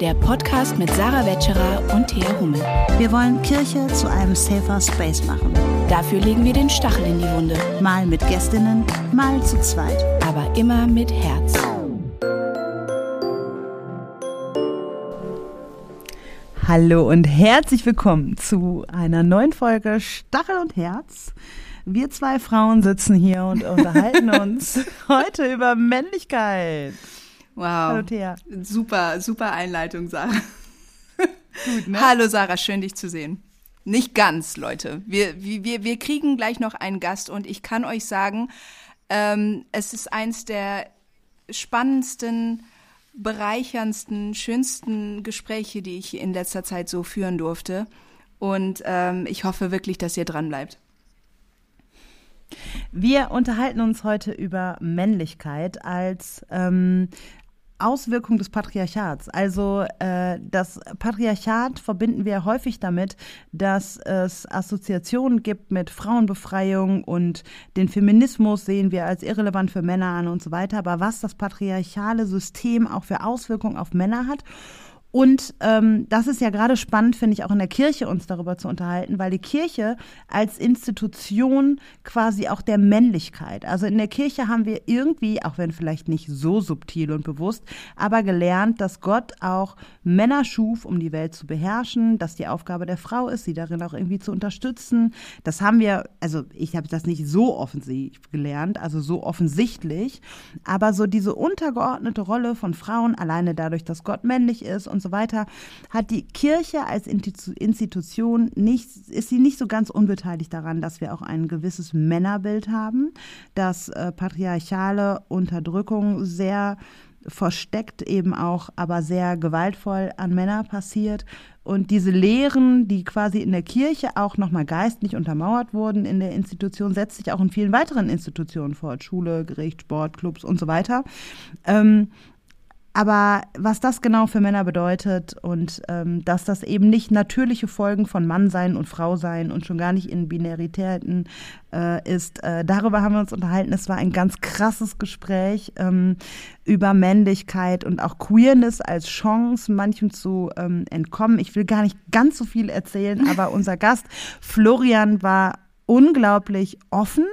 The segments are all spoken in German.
der Podcast mit Sarah Wetscherer und Thea Hummel. Wir wollen Kirche zu einem safer Space machen. Dafür legen wir den Stachel in die Wunde. Mal mit Gästinnen, mal zu zweit. Aber immer mit Herz. Hallo und herzlich willkommen zu einer neuen Folge Stachel und Herz. Wir zwei Frauen sitzen hier und unterhalten uns heute über Männlichkeit. Wow. Hallo Thea. Super, super Einleitung, Sarah. Gut, ne? Hallo Sarah, schön dich zu sehen. Nicht ganz, Leute. Wir, wir, wir kriegen gleich noch einen Gast und ich kann euch sagen, ähm, es ist eins der spannendsten, bereicherndsten, schönsten Gespräche, die ich in letzter Zeit so führen durfte. Und ähm, ich hoffe wirklich, dass ihr dran bleibt. Wir unterhalten uns heute über Männlichkeit als ähm, Auswirkung des Patriarchats. Also äh, das Patriarchat verbinden wir häufig damit, dass es Assoziationen gibt mit Frauenbefreiung und den Feminismus sehen wir als irrelevant für Männer an und so weiter. Aber was das patriarchale System auch für Auswirkungen auf Männer hat und ähm, das ist ja gerade spannend, finde ich, auch in der Kirche uns darüber zu unterhalten, weil die Kirche als Institution quasi auch der Männlichkeit, also in der Kirche haben wir irgendwie, auch wenn vielleicht nicht so subtil und bewusst, aber gelernt, dass Gott auch Männer schuf, um die Welt zu beherrschen, dass die Aufgabe der Frau ist, sie darin auch irgendwie zu unterstützen. Das haben wir, also ich habe das nicht so offensiv gelernt, also so offensichtlich, aber so diese untergeordnete Rolle von Frauen, alleine dadurch, dass Gott männlich ist und so weiter, hat die Kirche als Institution nicht, ist sie nicht so ganz unbeteiligt daran, dass wir auch ein gewisses Männerbild haben, dass äh, patriarchale Unterdrückung sehr versteckt eben auch, aber sehr gewaltvoll an Männer passiert. Und diese Lehren, die quasi in der Kirche auch nochmal geistlich untermauert wurden in der Institution, setzt sich auch in vielen weiteren Institutionen fort. Schule, Gericht, Sport, Clubs und so weiter. Ähm, aber was das genau für Männer bedeutet und ähm, dass das eben nicht natürliche Folgen von Mannsein und Frausein und schon gar nicht in Binaritäten äh, ist, äh, darüber haben wir uns unterhalten. Es war ein ganz krasses Gespräch ähm, über Männlichkeit und auch Queerness als Chance, manchem zu ähm, entkommen. Ich will gar nicht ganz so viel erzählen, aber unser Gast Florian war unglaublich offen.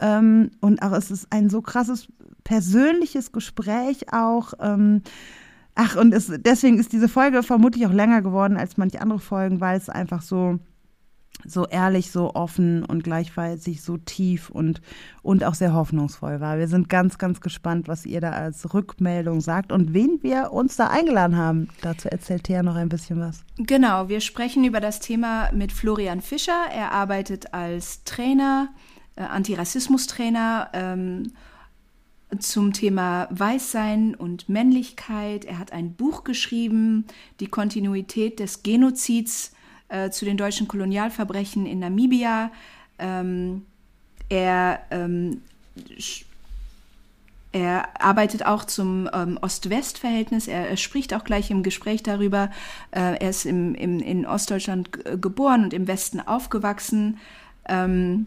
Ähm, und auch es ist ein so krasses persönliches Gespräch auch. Ähm, ach, und es, deswegen ist diese Folge vermutlich auch länger geworden als manche andere Folgen, weil es einfach so so ehrlich, so offen und gleichzeitig so tief und, und auch sehr hoffnungsvoll war. Wir sind ganz, ganz gespannt, was ihr da als Rückmeldung sagt und wen wir uns da eingeladen haben. Dazu erzählt Thea noch ein bisschen was. Genau, wir sprechen über das Thema mit Florian Fischer. Er arbeitet als Trainer, äh, Antirassismus-Trainer ähm, zum Thema Weißsein und Männlichkeit. Er hat ein Buch geschrieben, Die Kontinuität des Genozids äh, zu den deutschen Kolonialverbrechen in Namibia. Ähm, er, ähm, er arbeitet auch zum ähm, Ost-West-Verhältnis. Er, er, spricht auch gleich im Gespräch darüber. Äh, er ist im, im, in Ostdeutschland geboren und im Westen aufgewachsen. Ähm,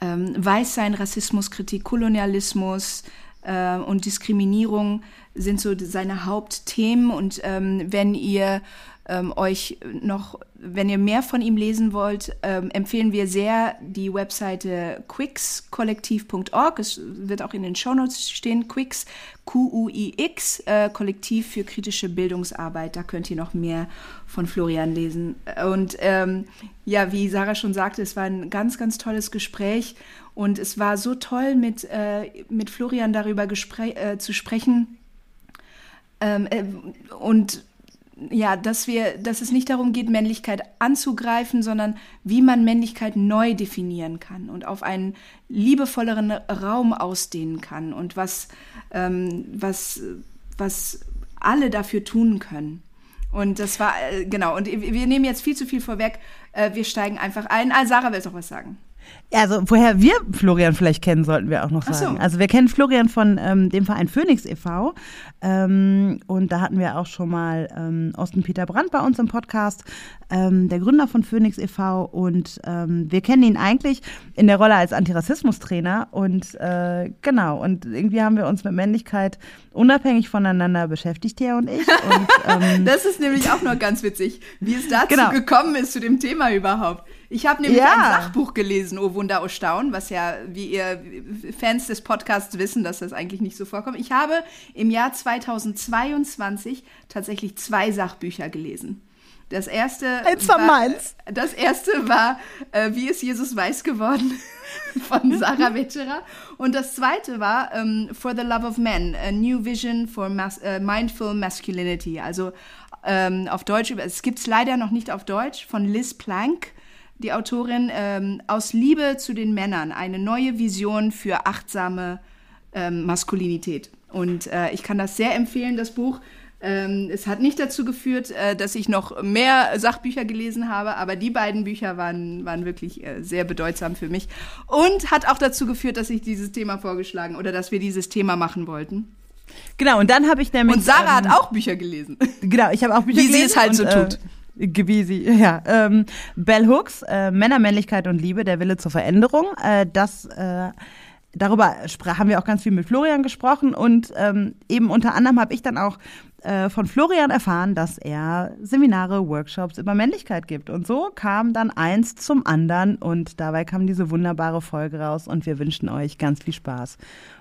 ähm, Weißsein, Rassismuskritik, Kolonialismus äh, und Diskriminierung sind so seine Hauptthemen. Und ähm, wenn ihr ähm, euch noch, wenn ihr mehr von ihm lesen wollt, ähm, empfehlen wir sehr die Webseite quixkollektiv.org. Es wird auch in den Shownotes stehen. Quix, Q-U-I-X, äh, Kollektiv für kritische Bildungsarbeit. Da könnt ihr noch mehr von Florian lesen. Und ähm, ja, wie Sarah schon sagte, es war ein ganz, ganz tolles Gespräch. Und es war so toll, mit, äh, mit Florian darüber äh, zu sprechen. Ähm, äh, und ja, dass wir, dass es nicht darum geht, Männlichkeit anzugreifen, sondern wie man Männlichkeit neu definieren kann und auf einen liebevolleren Raum ausdehnen kann und was, ähm, was, was alle dafür tun können. Und das war, äh, genau, und wir nehmen jetzt viel zu viel vorweg. Äh, wir steigen einfach ein. Ah, Sarah will doch was sagen. Also woher wir Florian vielleicht kennen, sollten wir auch noch Ach so. sagen. Also wir kennen Florian von ähm, dem Verein Phoenix e.V. Ähm, und da hatten wir auch schon mal ähm, Osten Peter Brandt bei uns im Podcast, ähm, der Gründer von Phoenix e.V. Und ähm, wir kennen ihn eigentlich in der Rolle als Antirassismus-Trainer. Und äh, genau, und irgendwie haben wir uns mit Männlichkeit unabhängig voneinander beschäftigt, er und ich. Und, ähm, Das ist nämlich auch noch ganz witzig, wie es dazu Genau. gekommen ist zu dem Thema überhaupt. Ich habe nämlich Ja. ein Sachbuch gelesen, O Wunder, O Staun, was ja, wie ihr Fans des Podcasts wissen, dass das eigentlich nicht so vorkommt. Ich habe im Jahr 2022 tatsächlich zwei Sachbücher gelesen. Das erste Eins war meins. Das erste war äh, Wie ist Jesus weiß geworden? von Sarah Wetscherer. Und das zweite war ähm, For the Love of Men, A New Vision for Mas äh, Mindful Masculinity. Also ähm, auf Deutsch, es gibt es leider noch nicht auf Deutsch, von Liz Plank, die Autorin, ähm, Aus Liebe zu den Männern, eine neue Vision für achtsame ähm, Maskulinität. Und äh, ich kann das sehr empfehlen, das Buch. Ähm, es hat nicht dazu geführt, äh, dass ich noch mehr Sachbücher gelesen habe, aber die beiden Bücher waren, waren wirklich äh, sehr bedeutsam für mich. Und hat auch dazu geführt, dass ich dieses Thema vorgeschlagen oder dass wir dieses Thema machen wollten. genau, und dann habe ich nämlich. Und Sarah ähm, hat auch Bücher gelesen. Genau, ich habe auch Bücher Wie sie gelesen es halt so und, tut. Wie sie, ja. Ähm, Bell Hooks, äh, Männer, Männlichkeit und Liebe, der Wille zur Veränderung. Äh, das, äh, darüber haben wir auch ganz viel mit Florian gesprochen und ähm, eben unter anderem habe ich dann auch äh, von Florian erfahren, dass er Seminare, Workshops über Männlichkeit gibt. Und so kam dann eins zum anderen und dabei kam diese wunderbare Folge raus und wir wünschen euch ganz viel Spaß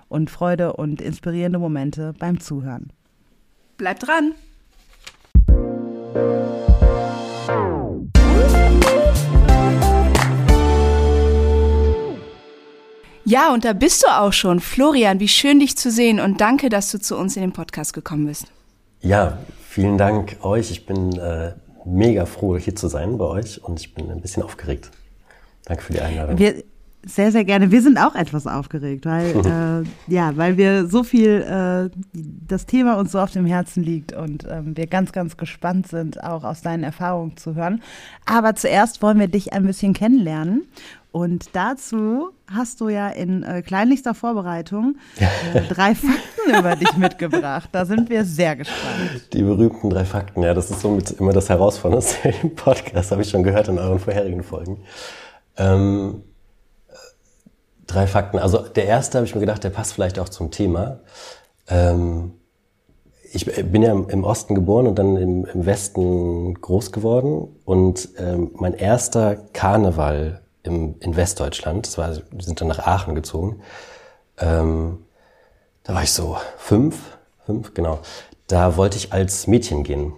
und Freude und inspirierende Momente beim Zuhören. Bleibt dran. Ja, und da bist du auch schon. Florian, wie schön dich zu sehen und danke, dass du zu uns in den Podcast gekommen bist. Ja, vielen Dank euch. Ich bin äh, mega froh, hier zu sein bei euch und ich bin ein bisschen aufgeregt. Danke für die Einladung. Wir sehr, sehr gerne. Wir sind auch etwas aufgeregt, weil äh, ja, weil wir so viel äh, das Thema uns so auf dem Herzen liegt und ähm, wir ganz, ganz gespannt sind, auch aus deinen Erfahrungen zu hören. Aber zuerst wollen wir dich ein bisschen kennenlernen. Und dazu hast du ja in äh, kleinlichster Vorbereitung äh, drei Fakten über dich mitgebracht. Da sind wir sehr gespannt. Die berühmten drei Fakten, ja, das ist somit immer das Herausfordernde im Podcast, habe ich schon gehört in euren vorherigen Folgen. Ähm, äh, drei Fakten. Also der erste habe ich mir gedacht, der passt vielleicht auch zum Thema. Ähm, ich bin ja im Osten geboren und dann im, im Westen groß geworden. Und ähm, mein erster Karneval im, in Westdeutschland, das war, wir sind dann nach Aachen gezogen, ähm, da war ich so fünf, fünf, genau. Da wollte ich als Mädchen gehen.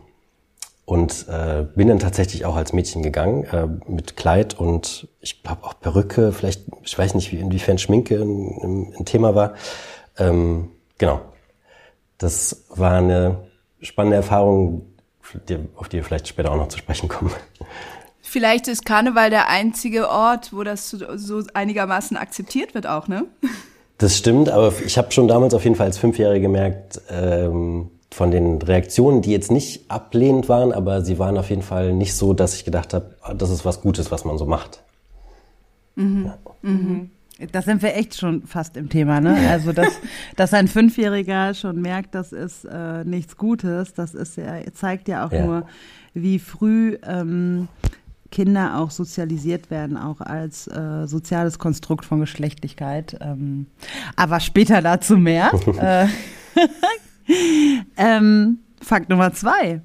Und äh, bin dann tatsächlich auch als Mädchen gegangen, äh, mit Kleid und ich glaube auch Perücke, vielleicht, ich weiß nicht, wie, inwiefern Schminke ein, ein Thema war. Ähm, genau. Das war eine spannende Erfahrung, auf die wir vielleicht später auch noch zu sprechen kommen. Vielleicht ist Karneval der einzige Ort, wo das so, so einigermaßen akzeptiert wird auch, ne? Das stimmt, aber ich habe schon damals auf jeden Fall als Fünfjährige gemerkt, ähm, von den Reaktionen, die jetzt nicht ablehnend waren, aber sie waren auf jeden Fall nicht so, dass ich gedacht habe, ah, das ist was Gutes, was man so macht. Da sind wir echt schon fast im Thema, ne? Also, dass, dass ein Fünfjähriger schon merkt, das ist äh, nichts Gutes, das ist ja, zeigt ja auch Ja. nur, wie früh ähm, Kinder auch sozialisiert werden, auch als äh, soziales Konstrukt von Geschlechtlichkeit. Ähm, aber später dazu mehr. äh, ähm, Fakt Nummer zwei.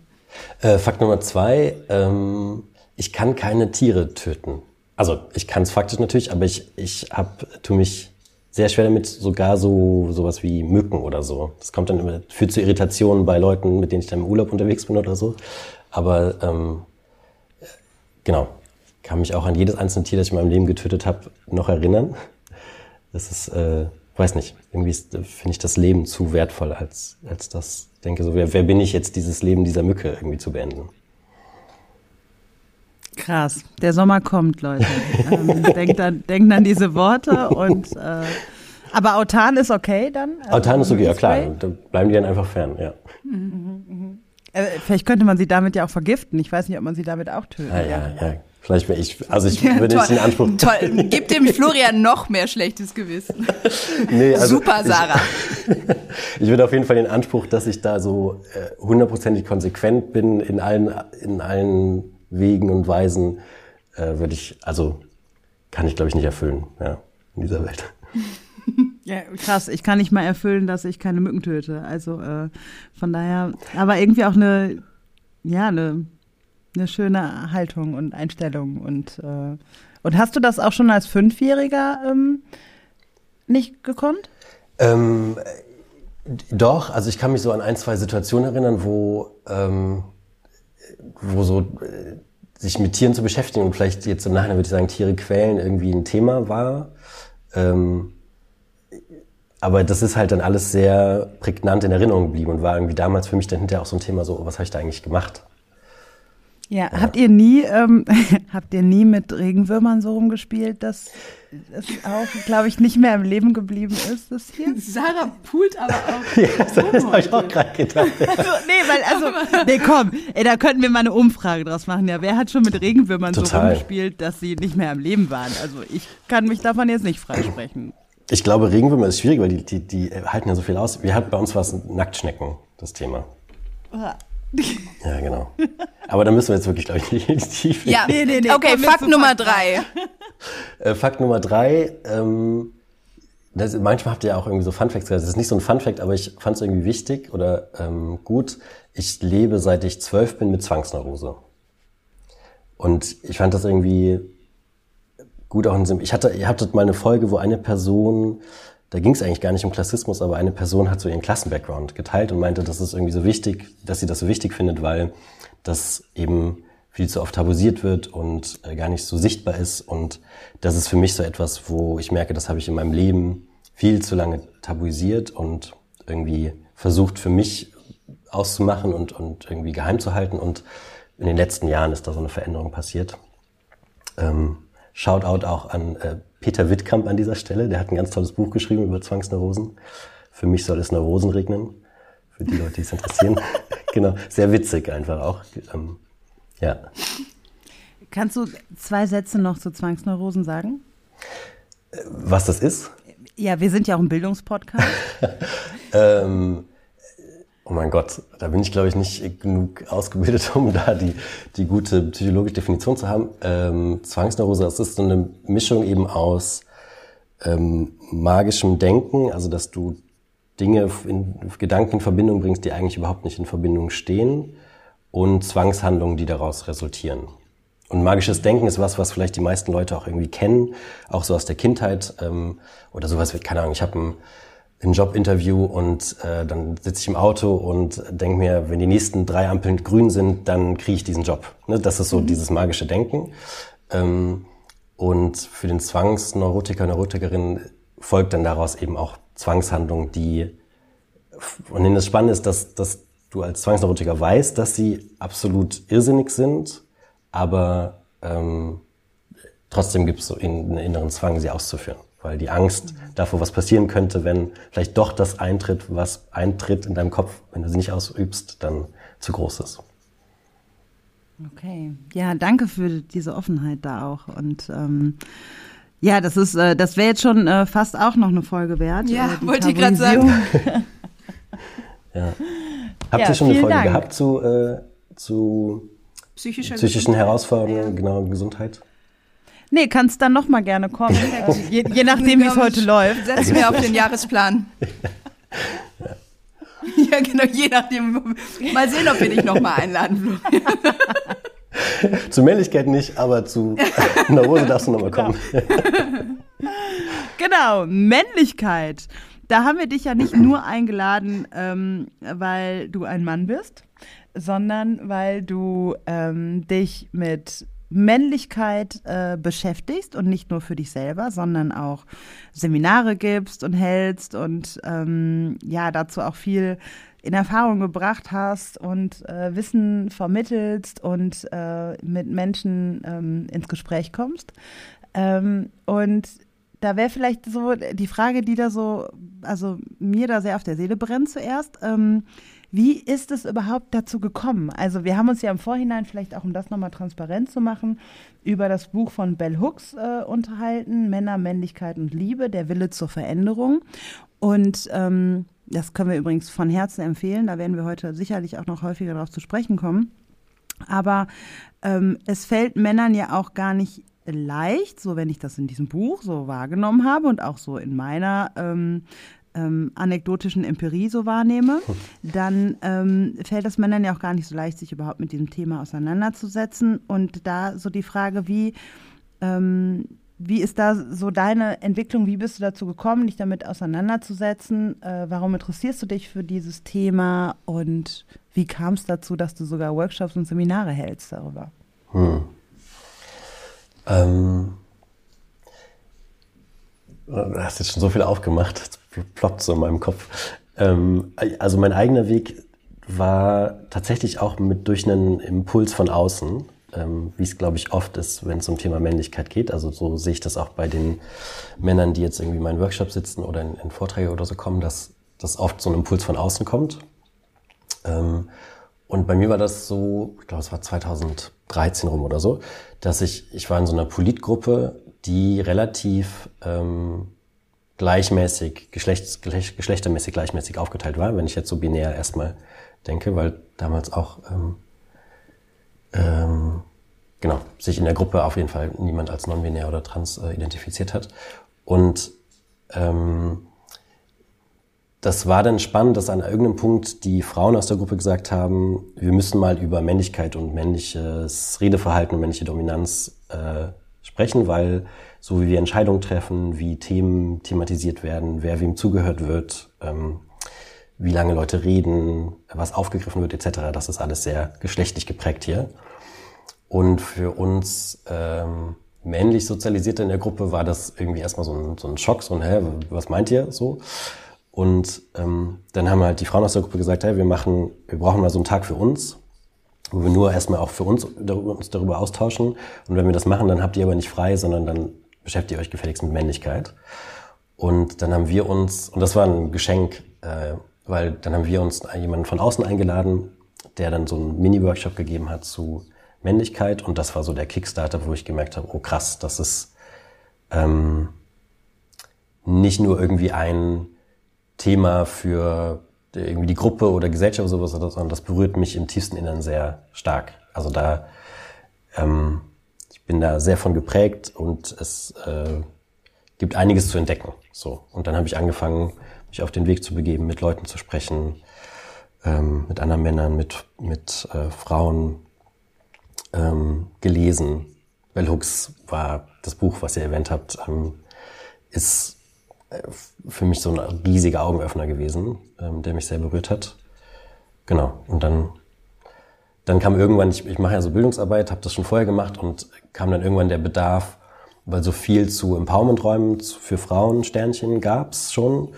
Äh, Fakt Nummer zwei, ähm, ich kann keine Tiere töten. Also ich kann es faktisch natürlich, aber ich, ich hab, tu mich sehr schwer damit, sogar so sowas wie Mücken oder so. Das kommt dann immer, führt zu Irritationen bei Leuten, mit denen ich dann im Urlaub unterwegs bin oder so. Aber ähm, genau, kann mich auch an jedes einzelne Tier, das ich in meinem Leben getötet habe, noch erinnern. Das ist, äh, weiß nicht, irgendwie ist- finde ich das Leben zu wertvoll, als, als das denke, so wer, wer bin ich jetzt, dieses Leben dieser Mücke irgendwie zu beenden. Krass. Der Sommer kommt, Leute. ähm, denkt, an, denkt an diese Worte und äh, aber Autan ist okay dann? Also Autan ist okay, ja klar, da bleiben die dann einfach fern, ja. Äh, vielleicht könnte man sie damit ja auch vergiften. Ich weiß nicht, ob man sie damit auch tötet. Ah, ja, ja. Vielleicht wäre ich, also ich ja, würde nicht den Anspruch. Toll, gib dem Florian noch mehr schlechtes Gewissen. Nee, also Super, Sarah. Ich, ich würde auf jeden Fall den Anspruch, dass ich da so äh, hundertprozentig konsequent bin in allen, in allen Wegen und Weisen, äh, würde ich, also kann ich glaube ich nicht erfüllen, ja, in dieser Welt. Ja, krass. Ich kann nicht mal erfüllen, dass ich keine Mücken töte. Also äh, von daher, aber irgendwie auch eine, ja, eine, eine schöne Haltung und Einstellung. Und, äh, und hast du das auch schon als Fünfjähriger ähm, nicht gekonnt? Ähm, doch, also ich kann mich so an ein, zwei Situationen erinnern, wo, ähm, wo so äh, sich mit Tieren zu beschäftigen und vielleicht jetzt im Nachhinein würde ich sagen, Tiere quälen irgendwie ein Thema war. Ähm, aber das ist halt dann alles sehr prägnant in Erinnerung geblieben und war irgendwie damals für mich dann hinterher auch so ein Thema so, was habe ich da eigentlich gemacht? Ja, ja. habt ihr nie, ähm, habt ihr nie mit Regenwürmern so rumgespielt, dass es auch, glaube ich, nicht mehr im Leben geblieben ist, das hier? Sarah pult aber auch. ja, das, das habe ich auch gerade gedacht. Also, nee, weil, also, nee, komm, ey, da könnten wir mal eine Umfrage draus machen. Ja, wer hat schon mit Regenwürmern Total. so rumgespielt, dass sie nicht mehr im Leben waren? Also, ich kann mich davon jetzt nicht freisprechen. Ich glaube, Regenwürmer ist schwierig, weil die, die, die halten ja so viel aus. Wir hatten bei uns was Nacktschnecken, das Thema. Ja, genau. Aber da müssen wir jetzt wirklich, glaube ich, nicht in die Tiefe. Ja, nee, nee, nee. Okay, Fakt Nummer drei. Äh, Fakt Nummer drei. Ähm, das, manchmal habt ihr ja auch irgendwie so Funfacts gesagt. Das ist nicht so ein Funfact, aber ich fand es irgendwie wichtig oder ähm, gut. Ich lebe seit ich zwölf bin mit Zwangsneurose. Und ich fand das irgendwie gut auch in diesem, ich hatte, ihr hattet mal eine Folge, wo eine Person, da ging es eigentlich gar nicht um Klassismus, aber eine Person hat so ihren Klassenbackground geteilt und meinte, das ist irgendwie so wichtig, dass sie das so wichtig findet, weil das eben viel zu oft tabuisiert wird und äh, gar nicht so sichtbar ist. Und das ist für mich so etwas, wo ich merke, das habe ich in meinem Leben viel zu lange tabuisiert und irgendwie versucht für mich auszumachen und, und irgendwie geheim zu halten. Und in den letzten Jahren ist da so eine Veränderung passiert. Ähm, Shoutout auch an äh, Peter Wittkamp an dieser Stelle. Der hat ein ganz tolles Buch geschrieben über Zwangsneurosen. Für mich soll es Neurosen regnen. Für die Leute, die es interessieren. genau. Sehr witzig einfach auch. Ähm, ja. Kannst du zwei Sätze noch zu Zwangsneurosen sagen? Äh, was das ist? Ja, wir sind ja auch ein Bildungspodcast. ähm, Oh mein Gott, da bin ich, glaube ich, nicht genug ausgebildet, um da die, die gute psychologische Definition zu haben. Ähm, Zwangsneurose, das ist so eine Mischung eben aus ähm, magischem Denken, also dass du Dinge in Gedanken in Verbindung bringst, die eigentlich überhaupt nicht in Verbindung stehen, und Zwangshandlungen, die daraus resultieren. Und magisches Denken ist was, was vielleicht die meisten Leute auch irgendwie kennen, auch so aus der Kindheit ähm, oder sowas keine Ahnung, ich habe ein ein Jobinterview und äh, dann sitze ich im Auto und denke mir, wenn die nächsten drei Ampeln grün sind, dann kriege ich diesen Job. Ne? Das ist so mhm. dieses magische Denken. Ähm, und für den Zwangsneurotiker, Neurotikerin folgt dann daraus eben auch Zwangshandlung, die, und das Spannende ist, dass, dass du als Zwangsneurotiker weißt, dass sie absolut irrsinnig sind, aber ähm, trotzdem gibt es so einen inneren Zwang, sie auszuführen weil die Angst davor, was passieren könnte, wenn vielleicht doch das eintritt, was eintritt in deinem Kopf, wenn du sie nicht ausübst, dann zu groß ist. Okay, ja, danke für diese Offenheit da auch und ähm, ja, das ist, äh, das wäre jetzt schon äh, fast auch noch eine Folge wert. Ja, äh, wollte ich gerade sagen. ja. Habt ja, ihr schon eine Folge Dank. gehabt zu, äh, zu Psychischer psychischen Herausforderungen, ja. genau, Gesundheit? Nee, kannst dann noch mal gerne kommen. je, je nachdem, wie es heute läuft. Setz mir auf den Jahresplan. Ja, genau, je nachdem. Mal sehen, ob wir dich noch mal einladen, Florian. zu Männlichkeit nicht, aber zu Neurose darfst du noch mal kommen. genau, Männlichkeit. Da haben wir dich ja nicht nur eingeladen, ähm, weil du ein Mann bist, sondern weil du ähm, dich mit Männlichkeit äh, beschäftigst und nicht nur für dich selber, sondern auch Seminare gibst und hältst und ähm, ja, dazu auch viel in Erfahrung gebracht hast und äh, Wissen vermittelst und äh, mit Menschen ähm, ins Gespräch kommst. Ähm, und da wäre vielleicht so die Frage, die da so, also mir da sehr auf der Seele brennt zuerst. Ähm, wie ist es überhaupt dazu gekommen? Also wir haben uns ja im Vorhinein, vielleicht auch um das nochmal transparent zu machen, über das Buch von Bell Hooks äh, unterhalten, Männer, Männlichkeit und Liebe, der Wille zur Veränderung. Und ähm, das können wir übrigens von Herzen empfehlen, da werden wir heute sicherlich auch noch häufiger darauf zu sprechen kommen. Aber ähm, es fällt Männern ja auch gar nicht leicht, so wenn ich das in diesem Buch so wahrgenommen habe und auch so in meiner ähm, ähm, anekdotischen Empirie so wahrnehme, dann ähm, fällt es Männern ja auch gar nicht so leicht, sich überhaupt mit diesem Thema auseinanderzusetzen. Und da so die Frage, wie, ähm, wie ist da so deine Entwicklung? Wie bist du dazu gekommen, dich damit auseinanderzusetzen? Äh, warum interessierst du dich für dieses Thema? Und wie kam es dazu, dass du sogar Workshops und Seminare hältst darüber? Hm. Ähm, du hast jetzt schon so viel aufgemacht, jetzt ploppt so in meinem Kopf. Ähm, also mein eigener Weg war tatsächlich auch mit durch einen Impuls von außen, ähm, wie es glaube ich oft ist, wenn es um Thema Männlichkeit geht. Also so sehe ich das auch bei den Männern, die jetzt irgendwie in meinen Workshop sitzen oder in, in Vorträge oder so kommen, dass dass oft so ein Impuls von außen kommt. Ähm, und bei mir war das so, ich glaube, es war 2013 rum oder so, dass ich, ich war in so einer Politgruppe, die relativ ähm, gleichmäßig, geschlechts, geschlecht, geschlechtermäßig gleichmäßig aufgeteilt war, wenn ich jetzt so binär erstmal denke, weil damals auch ähm, ähm, genau sich in der Gruppe auf jeden Fall niemand als non-binär oder trans äh, identifiziert hat. Und ähm, das war dann spannend, dass an irgendeinem Punkt die Frauen aus der Gruppe gesagt haben, wir müssen mal über Männlichkeit und männliches Redeverhalten und männliche Dominanz äh, sprechen, weil so wie wir Entscheidungen treffen, wie Themen thematisiert werden, wer wem zugehört wird, ähm, wie lange Leute reden, was aufgegriffen wird etc., das ist alles sehr geschlechtlich geprägt hier. Und für uns ähm, männlich Sozialisierte in der Gruppe war das irgendwie erstmal so ein, so ein Schock, so ein, hä, was meint ihr so? Und ähm, dann haben halt die Frauen aus der Gruppe gesagt, hey, wir machen, wir brauchen mal so einen Tag für uns, wo wir nur erstmal auch für uns, darüber, uns darüber austauschen. Und wenn wir das machen, dann habt ihr aber nicht frei, sondern dann beschäftigt ihr euch gefälligst mit Männlichkeit. Und dann haben wir uns, und das war ein Geschenk, äh, weil dann haben wir uns jemanden von außen eingeladen, der dann so einen Mini-Workshop gegeben hat zu Männlichkeit. Und das war so der Kickstarter, wo ich gemerkt habe, oh krass, das ist ähm, nicht nur irgendwie ein Thema für irgendwie die Gruppe oder Gesellschaft oder sowas, sondern das berührt mich im tiefsten Innern sehr stark. Also da, ähm, ich bin da sehr von geprägt und es äh, gibt einiges zu entdecken. So und dann habe ich angefangen, mich auf den Weg zu begeben, mit Leuten zu sprechen, ähm, mit anderen Männern, mit mit äh, Frauen ähm, gelesen. Bell Hooks war das Buch, was ihr erwähnt habt, ähm, ist für mich so ein riesiger Augenöffner gewesen, ähm, der mich sehr berührt hat. Genau. Und dann, dann kam irgendwann, ich, ich mache ja so Bildungsarbeit, habe das schon vorher gemacht und kam dann irgendwann der Bedarf, weil so viel zu Empowerment-Räumen für Frauen Sternchen gab's schon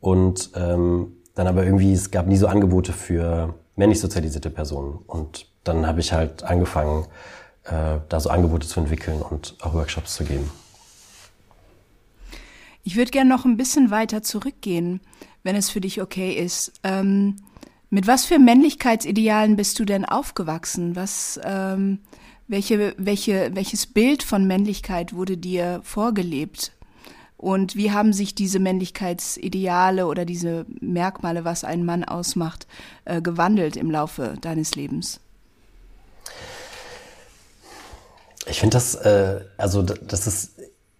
und ähm, dann aber irgendwie es gab nie so Angebote für männlich sozialisierte Personen und dann habe ich halt angefangen, äh, da so Angebote zu entwickeln und auch Workshops zu geben. Ich würde gerne noch ein bisschen weiter zurückgehen, wenn es für dich okay ist. Ähm, mit was für Männlichkeitsidealen bist du denn aufgewachsen? Was, ähm, welche, welche, welches Bild von Männlichkeit wurde dir vorgelebt? Und wie haben sich diese Männlichkeitsideale oder diese Merkmale, was einen Mann ausmacht, äh, gewandelt im Laufe deines Lebens? Ich finde das, äh, also das ist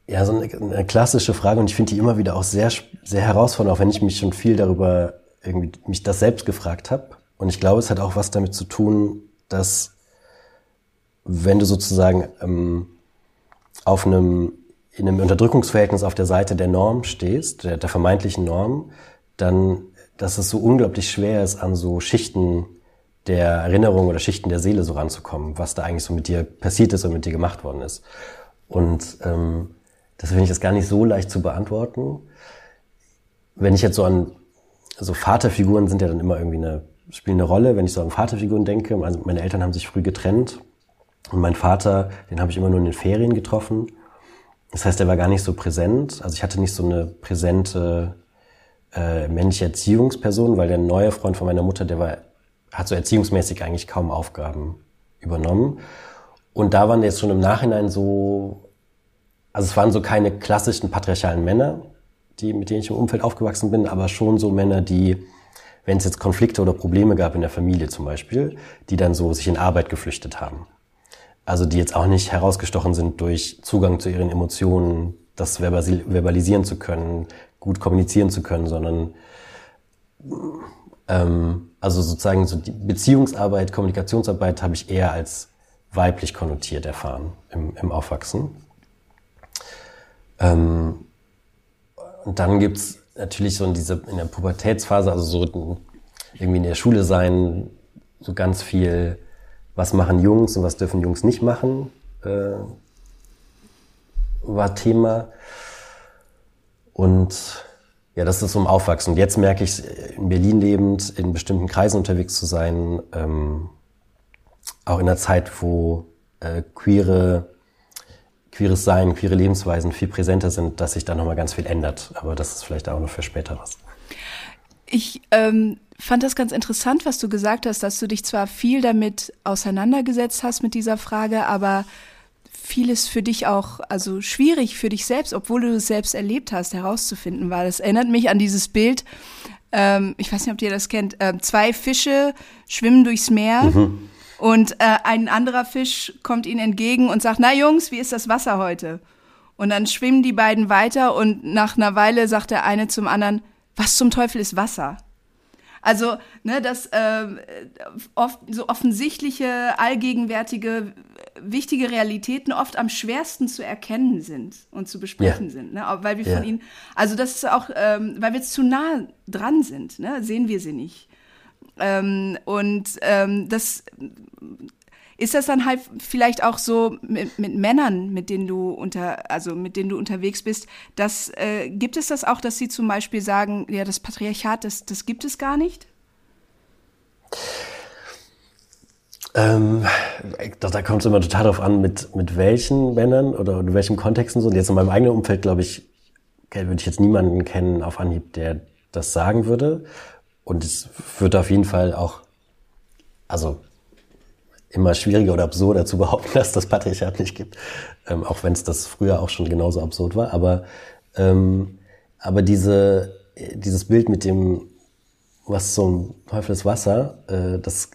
ja, so eine, eine klassische Frage und ich finde die immer wieder auch sehr, sehr herausfordernd, auch wenn ich mich schon viel darüber irgendwie mich das selbst gefragt habe. Und ich glaube, es hat auch was damit zu tun, dass wenn du sozusagen ähm, auf einem in einem Unterdrückungsverhältnis auf der Seite der Norm stehst, der, der vermeintlichen Norm, dann, dass es so unglaublich schwer ist, an so Schichten der Erinnerung oder Schichten der Seele so ranzukommen, was da eigentlich so mit dir passiert ist und mit dir gemacht worden ist. Und ähm, das finde ich jetzt gar nicht so leicht zu beantworten. Wenn ich jetzt so an, also Vaterfiguren sind ja dann immer irgendwie eine, spielen eine Rolle. Wenn ich so an Vaterfiguren denke, also meine Eltern haben sich früh getrennt und mein Vater, den habe ich immer nur in den Ferien getroffen. das heißt, er war gar nicht so präsent. Also ich hatte nicht so eine präsente äh, männliche Erziehungsperson, weil der neue Freund von meiner Mutter, der war, hat so erziehungsmäßig eigentlich kaum Aufgaben übernommen. Und da waren jetzt schon im Nachhinein so, also es waren so keine klassischen patriarchalen Männer, die, mit denen ich im Umfeld aufgewachsen bin, aber schon so Männer, die, wenn es jetzt Konflikte oder Probleme gab in der Familie zum Beispiel, die dann so sich in Arbeit geflüchtet haben. Also die jetzt auch nicht herausgestochen sind durch Zugang zu ihren Emotionen, das verbalisieren zu können, gut kommunizieren zu können, sondern ähm, also sozusagen so die Beziehungsarbeit, Kommunikationsarbeit habe ich eher als weiblich konnotiert erfahren im, im Aufwachsen. Ähm, und dann gibt's natürlich so in, diese, in der Pubertätsphase, also so irgendwie in der Schule sein, so ganz viel was machen Jungs und was dürfen Jungs nicht machen, äh, war Thema. Und ja, das ist so im Aufwachsen. Und jetzt merke ich, in Berlin lebend, in bestimmten Kreisen unterwegs zu sein, ähm, auch in einer Zeit, wo äh, queere, queeres Sein, queere Lebensweisen viel präsenter sind, dass sich da nochmal ganz viel ändert. Aber das ist vielleicht auch noch für später was. Ich ähm, fand das ganz interessant, was du gesagt hast, dass du dich zwar viel damit auseinandergesetzt hast mit dieser Frage, aber vieles für dich auch, also schwierig für dich selbst, obwohl du es selbst erlebt hast, herauszufinden war. Das erinnert mich an dieses Bild, ähm, ich weiß nicht, ob ihr das kennt, äh, zwei Fische schwimmen durchs Meer mhm. Und äh, ein anderer Fisch kommt ihnen entgegen und sagt, na Jungs, wie ist das Wasser heute? Und dann schwimmen die beiden weiter und nach einer Weile sagt der eine zum anderen, was zum Teufel ist Wasser? Also, ne, dass äh, oft so offensichtliche, allgegenwärtige, wichtige Realitäten oft am schwersten zu erkennen sind und zu besprechen ja. sind, ne? weil wir ja. von ihnen, also das ist auch, ähm, weil wir zu nah dran sind, ne? sehen wir sie nicht. Ähm, und ähm, das ist das dann halt vielleicht auch so mit, mit, Männern, mit denen du unter, also mit denen du unterwegs bist, dass äh, gibt es das auch, dass sie zum Beispiel sagen, ja, das Patriarchat, das, das gibt es gar nicht? Ähm, da, kommt es immer total drauf an, mit, mit welchen Männern oder in welchem Kontext und so. Und jetzt in meinem eigenen Umfeld, glaube ich, würde ich jetzt niemanden kennen auf Anhieb, der das sagen würde. Und es wird auf jeden Fall auch, also immer schwieriger oder absurder zu behaupten, dass das Patriarchat nicht gibt, ähm, auch wenn es das früher auch schon genauso absurd war. Aber, ähm, aber diese, dieses Bild mit dem, was ein Teufel ist Wasser, äh, das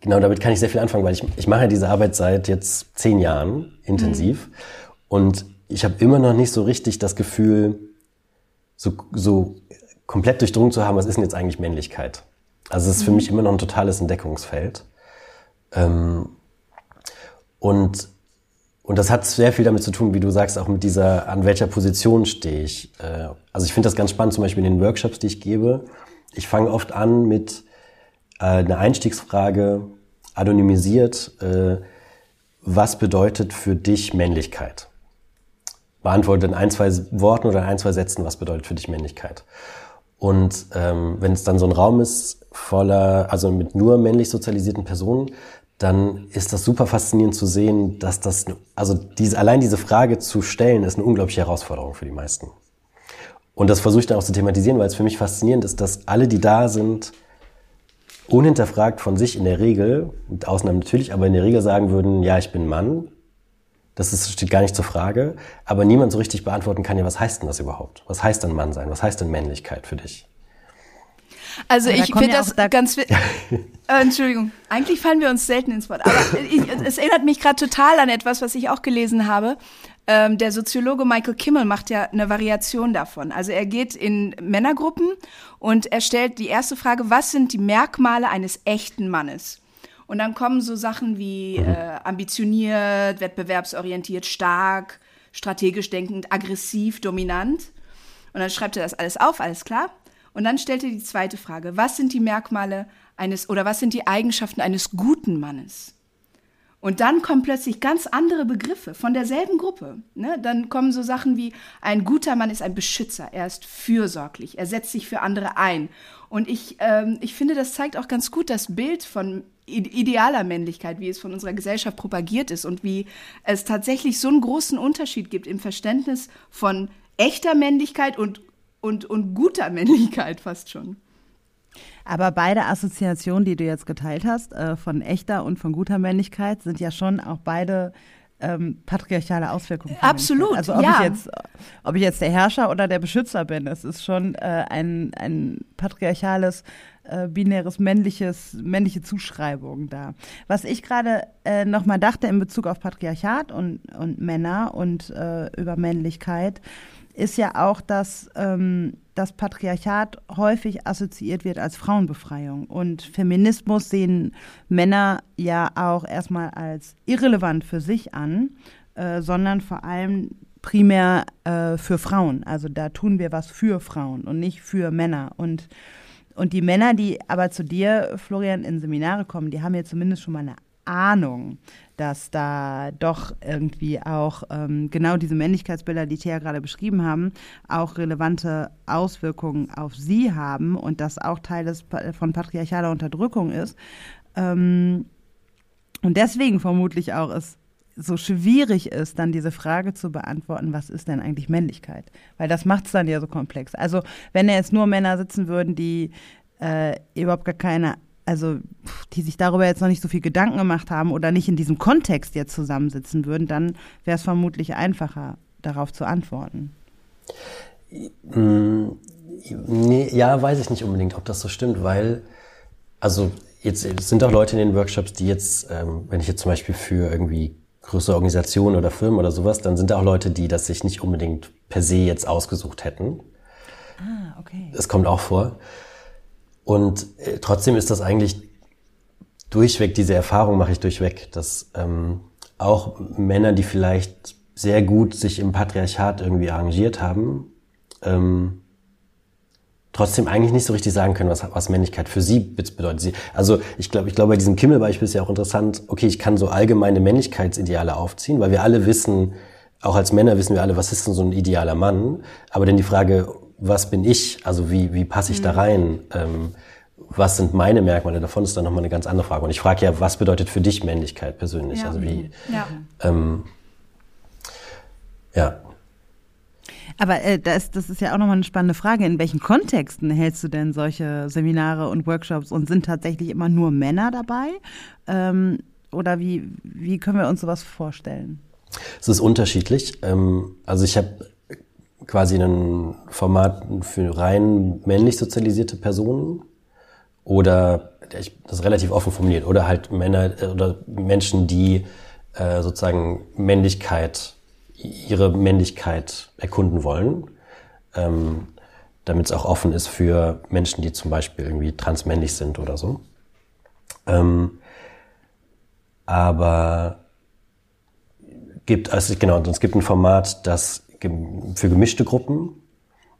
genau damit kann ich sehr viel anfangen, weil ich, ich mache diese Arbeit seit jetzt zehn Jahren intensiv mhm. und ich habe immer noch nicht so richtig das Gefühl, so, so komplett durchdrungen zu haben, was ist denn jetzt eigentlich Männlichkeit? Also es ist für mhm. mich immer noch ein totales Entdeckungsfeld. Ähm, und, und das hat sehr viel damit zu tun, wie du sagst, auch mit dieser, an welcher Position stehe ich. Äh, also ich finde das ganz spannend, zum Beispiel in den Workshops, die ich gebe. Ich fange oft an mit äh, einer Einstiegsfrage, anonymisiert, äh, was bedeutet für dich Männlichkeit? Beantworte in ein, zwei Worten oder in ein, zwei Sätzen, was bedeutet für dich Männlichkeit? Und ähm, wenn es dann so ein Raum ist voller, also mit nur männlich sozialisierten Personen, dann ist das super faszinierend zu sehen, dass das, also diese, allein diese Frage zu stellen, ist eine unglaubliche Herausforderung für die meisten. Und das versuche ich dann auch zu thematisieren, weil es für mich faszinierend ist, dass alle, die da sind, unhinterfragt von sich in der Regel, mit Ausnahmen natürlich, aber in der Regel sagen würden, ja, ich bin Mann. Das ist, steht gar nicht zur Frage. Aber niemand so richtig beantworten kann ja, was heißt denn das überhaupt? Was heißt denn Mann sein? Was heißt denn Männlichkeit für dich? Also ich finde ja das da ganz. Äh, Entschuldigung. Eigentlich fallen wir uns selten ins Wort. Aber ich, es erinnert mich gerade total an etwas, was ich auch gelesen habe. Ähm, der Soziologe Michael Kimmel macht ja eine Variation davon. Also er geht in Männergruppen und er stellt die erste Frage: Was sind die Merkmale eines echten Mannes? Und dann kommen so Sachen wie mhm. äh, ambitioniert, wettbewerbsorientiert, stark, strategisch denkend, aggressiv, dominant. Und dann schreibt er das alles auf, alles klar. Und dann stellt er die zweite Frage, was sind die Merkmale eines oder was sind die Eigenschaften eines guten Mannes? Und dann kommen plötzlich ganz andere Begriffe von derselben Gruppe. Ne? Dann kommen so Sachen wie, ein guter Mann ist ein Beschützer, er ist fürsorglich, er setzt sich für andere ein. Und ich, ähm, ich finde, das zeigt auch ganz gut das Bild von idealer Männlichkeit, wie es von unserer Gesellschaft propagiert ist und wie es tatsächlich so einen großen Unterschied gibt im Verständnis von echter Männlichkeit und, und, und guter Männlichkeit fast schon. Aber beide Assoziationen, die du jetzt geteilt hast, äh, von echter und von guter Männlichkeit, sind ja schon auch beide ähm, patriarchale Auswirkungen. Absolut. Also ob ja. ich jetzt, ob ich jetzt der Herrscher oder der Beschützer bin, es ist schon äh, ein, ein patriarchales, äh, binäres, männliches, männliche Zuschreibung da. Was ich gerade äh, nochmal dachte in Bezug auf Patriarchat und, und Männer und äh, über Männlichkeit, ist ja auch, dass ähm, das Patriarchat häufig assoziiert wird als Frauenbefreiung. Und Feminismus sehen Männer ja auch erstmal als irrelevant für sich an, äh, sondern vor allem primär äh, für Frauen. Also da tun wir was für Frauen und nicht für Männer. Und, und die Männer, die aber zu dir, Florian, in Seminare kommen, die haben ja zumindest schon mal eine Ahnung, dass da doch irgendwie auch ähm, genau diese Männlichkeitsbilder, die Thea gerade beschrieben haben, auch relevante Auswirkungen auf sie haben und das auch Teil des, von patriarchaler Unterdrückung ist. Ähm, und deswegen vermutlich auch es so schwierig ist, dann diese Frage zu beantworten, was ist denn eigentlich Männlichkeit? Weil das macht es dann ja so komplex. Also wenn jetzt nur Männer sitzen würden, die äh, überhaupt gar keine also die sich darüber jetzt noch nicht so viel Gedanken gemacht haben oder nicht in diesem Kontext jetzt zusammensitzen würden, dann wäre es vermutlich einfacher, darauf zu antworten. Mm, nee, ja, weiß ich nicht unbedingt, ob das so stimmt, weil, also jetzt sind auch Leute in den Workshops, die jetzt, ähm, wenn ich jetzt zum Beispiel für irgendwie größere Organisationen oder Firmen oder sowas, dann sind da auch Leute, die das sich nicht unbedingt per se jetzt ausgesucht hätten. Ah, okay. Das kommt auch vor. Und äh, trotzdem ist das eigentlich durchweg, diese Erfahrung mache ich durchweg, dass ähm, auch Männer, die vielleicht sehr gut sich im Patriarchat irgendwie arrangiert haben, ähm, trotzdem eigentlich nicht so richtig sagen können, was, was Männlichkeit für sie bedeutet. Sie, also ich glaube, ich glaube, bei diesem Kimmel-Beispiel ist ja auch interessant, okay, ich kann so allgemeine Männlichkeitsideale aufziehen, weil wir alle wissen, auch als Männer wissen wir alle, was ist denn so ein idealer Mann, aber dann die Frage, was bin ich, also wie, wie passe ich mhm. da rein, ähm, was sind meine Merkmale davon, ist dann nochmal eine ganz andere Frage. Und ich frage ja, was bedeutet für dich Männlichkeit persönlich? Ja. Also wie, ja. Ähm, ja. Aber äh, das, das ist ja auch nochmal eine spannende Frage. In welchen Kontexten hältst du denn solche Seminare und Workshops und sind tatsächlich immer nur Männer dabei? Ähm, oder wie, wie können wir uns sowas vorstellen? Es ist unterschiedlich. Ähm, also ich habe quasi ein Format für rein männlich sozialisierte Personen oder das ist relativ offen formuliert oder halt Männer äh, oder Menschen, die äh, sozusagen Männlichkeit, ihre Männlichkeit erkunden wollen, ähm, damit es auch offen ist für Menschen, die zum Beispiel irgendwie transmännlich sind oder so. Ähm, aber gibt also genau, es gibt ein Format, das für gemischte Gruppen,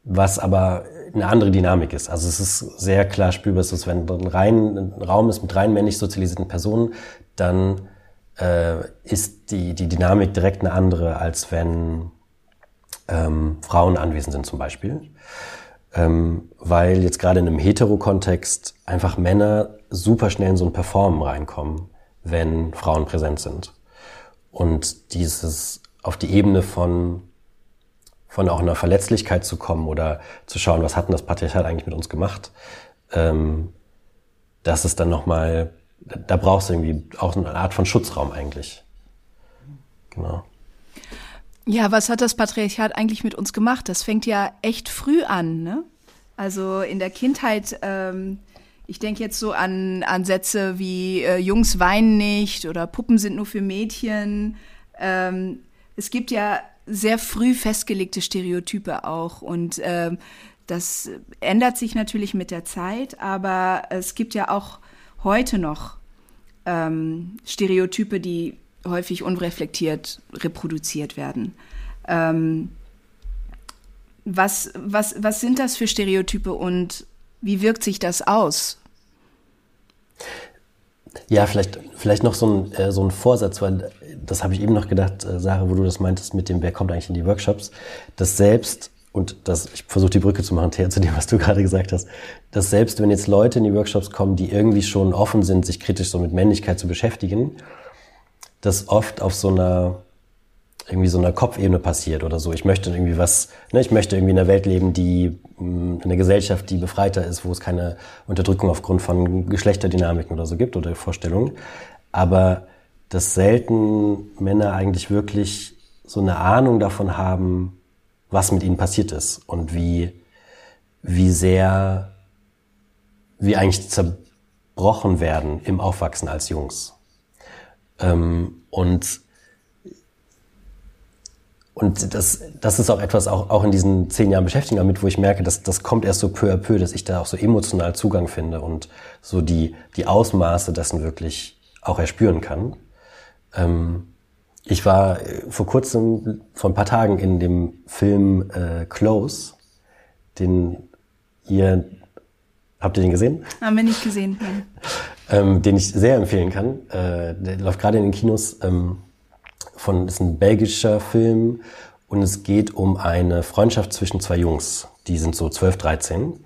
was aber eine andere Dynamik ist. Also es ist sehr klar spürbar, dass wenn ein, rein, ein Raum ist mit rein männlich sozialisierten Personen, dann äh, ist die, die Dynamik direkt eine andere, als wenn ähm, Frauen anwesend sind zum Beispiel. Ähm, weil jetzt gerade in einem Hetero-Kontext einfach Männer super schnell in so ein Performen reinkommen, wenn Frauen präsent sind. Und dieses auf die Ebene von von auch einer Verletzlichkeit zu kommen oder zu schauen, was hat denn das Patriarchat eigentlich mit uns gemacht, ähm, das ist dann nochmal, da brauchst du irgendwie auch eine Art von Schutzraum eigentlich. Genau. Ja, was hat das Patriarchat eigentlich mit uns gemacht? Das fängt ja echt früh an, ne? Also in der Kindheit, ähm, ich denke jetzt so an, an Sätze wie äh, Jungs weinen nicht oder Puppen sind nur für Mädchen. Ähm, es gibt ja sehr früh festgelegte Stereotype auch und ähm, das ändert sich natürlich mit der Zeit, aber es gibt ja auch heute noch ähm, Stereotype, die häufig unreflektiert reproduziert werden. Ähm, was, was, was sind das für Stereotype und wie wirkt sich das aus? Ja, vielleicht, vielleicht noch so ein, äh, so ein Vorsatz, weil das habe ich eben noch gedacht, äh, Sarah, wo du das meintest mit dem, wer kommt eigentlich in die Workshops, dass selbst und das, ich versuche die Brücke zu machen, Thea, zu dem, was du gerade gesagt hast, dass selbst wenn jetzt Leute in die Workshops kommen, die irgendwie schon offen sind, sich kritisch so mit Männlichkeit zu beschäftigen, das oft auf so einer irgendwie so einer Kopfebene passiert oder so. Ich möchte irgendwie was, ne, ich möchte irgendwie in einer Welt leben, die in einer Gesellschaft, die befreiter ist, wo es keine Unterdrückung aufgrund von Geschlechterdynamiken oder so gibt oder Vorstellungen. Aber dass selten Männer eigentlich wirklich so eine Ahnung davon haben, was mit ihnen passiert ist und wie, wie sehr wir eigentlich zerbrochen werden im Aufwachsen als Jungs. Ähm, und und das, das ist auch etwas, auch, auch in diesen zehn Jahren Beschäftigung damit, wo ich merke, dass das kommt erst so peu à peu, dass ich da auch so emotional Zugang finde und so die, die Ausmaße dessen wirklich auch erspüren kann. Ähm, ich war äh, vor kurzem, vor ein paar Tagen in dem Film äh, Close, den ihr, habt ihr den gesehen? Haben wir nicht gesehen. Ähm, den ich sehr empfehlen kann. Äh, der läuft gerade in den Kinos. Ähm, von, ist ein belgischer Film und es geht um eine Freundschaft zwischen zwei Jungs. Die sind so 12, 13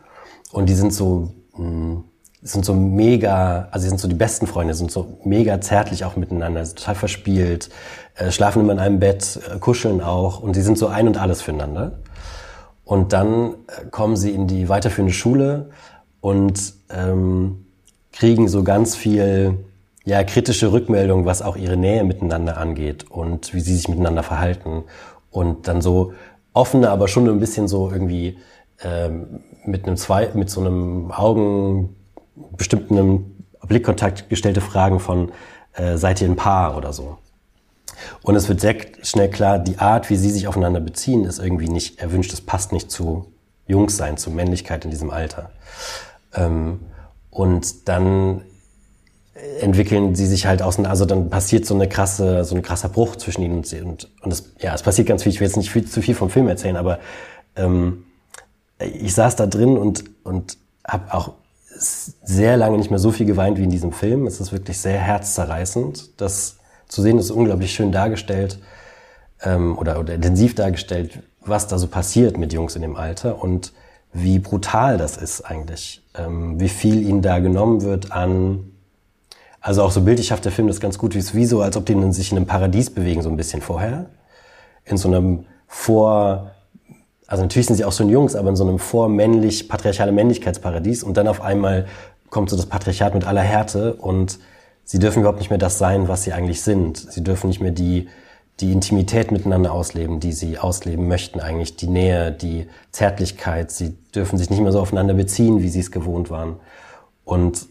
und die sind so, mh, hm, sind so mega, also sie sind so die besten Freunde, sind so mega zärtlich auch miteinander, total verspielt, äh, schlafen immer in einem Bett, äh, kuscheln auch und sie sind so ein und alles füreinander. Und dann äh, kommen sie in die weiterführende Schule und ähm, kriegen so ganz viel ja, kritische Rückmeldung, was auch ihre Nähe miteinander angeht und wie sie sich miteinander verhalten. Und dann so offene, aber schon ein bisschen so irgendwie ähm, mit einem zwei, mit so einem Augen bestimmten Blickkontakt gestellte Fragen von äh, seid ihr ein Paar oder so. Und es wird sehr schnell klar, die Art, wie sie sich aufeinander beziehen, ist irgendwie nicht erwünscht. Es passt nicht zu Jungs sein, zu Männlichkeit in diesem Alter. Ähm, und dann entwickeln sie sich halt außen, also dann passiert so eine krasse, so ein krasser Bruch zwischen ihnen und sie und, und es, ja, es passiert ganz viel. Ich will jetzt nicht viel, zu viel vom Film erzählen, aber ähm, ich saß da drin und und habe auch sehr lange nicht mehr so viel geweint wie in diesem Film. Es ist wirklich sehr herzzerreißend. Das zu sehen ist unglaublich schön dargestellt ähm, oder, oder intensiv dargestellt, was da so passiert mit Jungs in dem Alter und wie brutal das ist eigentlich, ähm, wie viel ihnen da genommen wird an also auch so bildlich schafft der Film das ganz gut, wie es wie so, als ob die sich in einem Paradies bewegen, so ein bisschen vorher. In so einem vor, also natürlich sind sie auch so Jungs, aber in so einem vormännlich, patriarchale Männlichkeitsparadies und dann auf einmal kommt so das Patriarchat mit aller Härte und sie dürfen überhaupt nicht mehr das sein, was sie eigentlich sind. Sie dürfen nicht mehr die, die Intimität miteinander ausleben, die sie ausleben möchten eigentlich, die Nähe, die Zärtlichkeit. Sie dürfen sich nicht mehr so aufeinander beziehen, wie sie es gewohnt waren. Und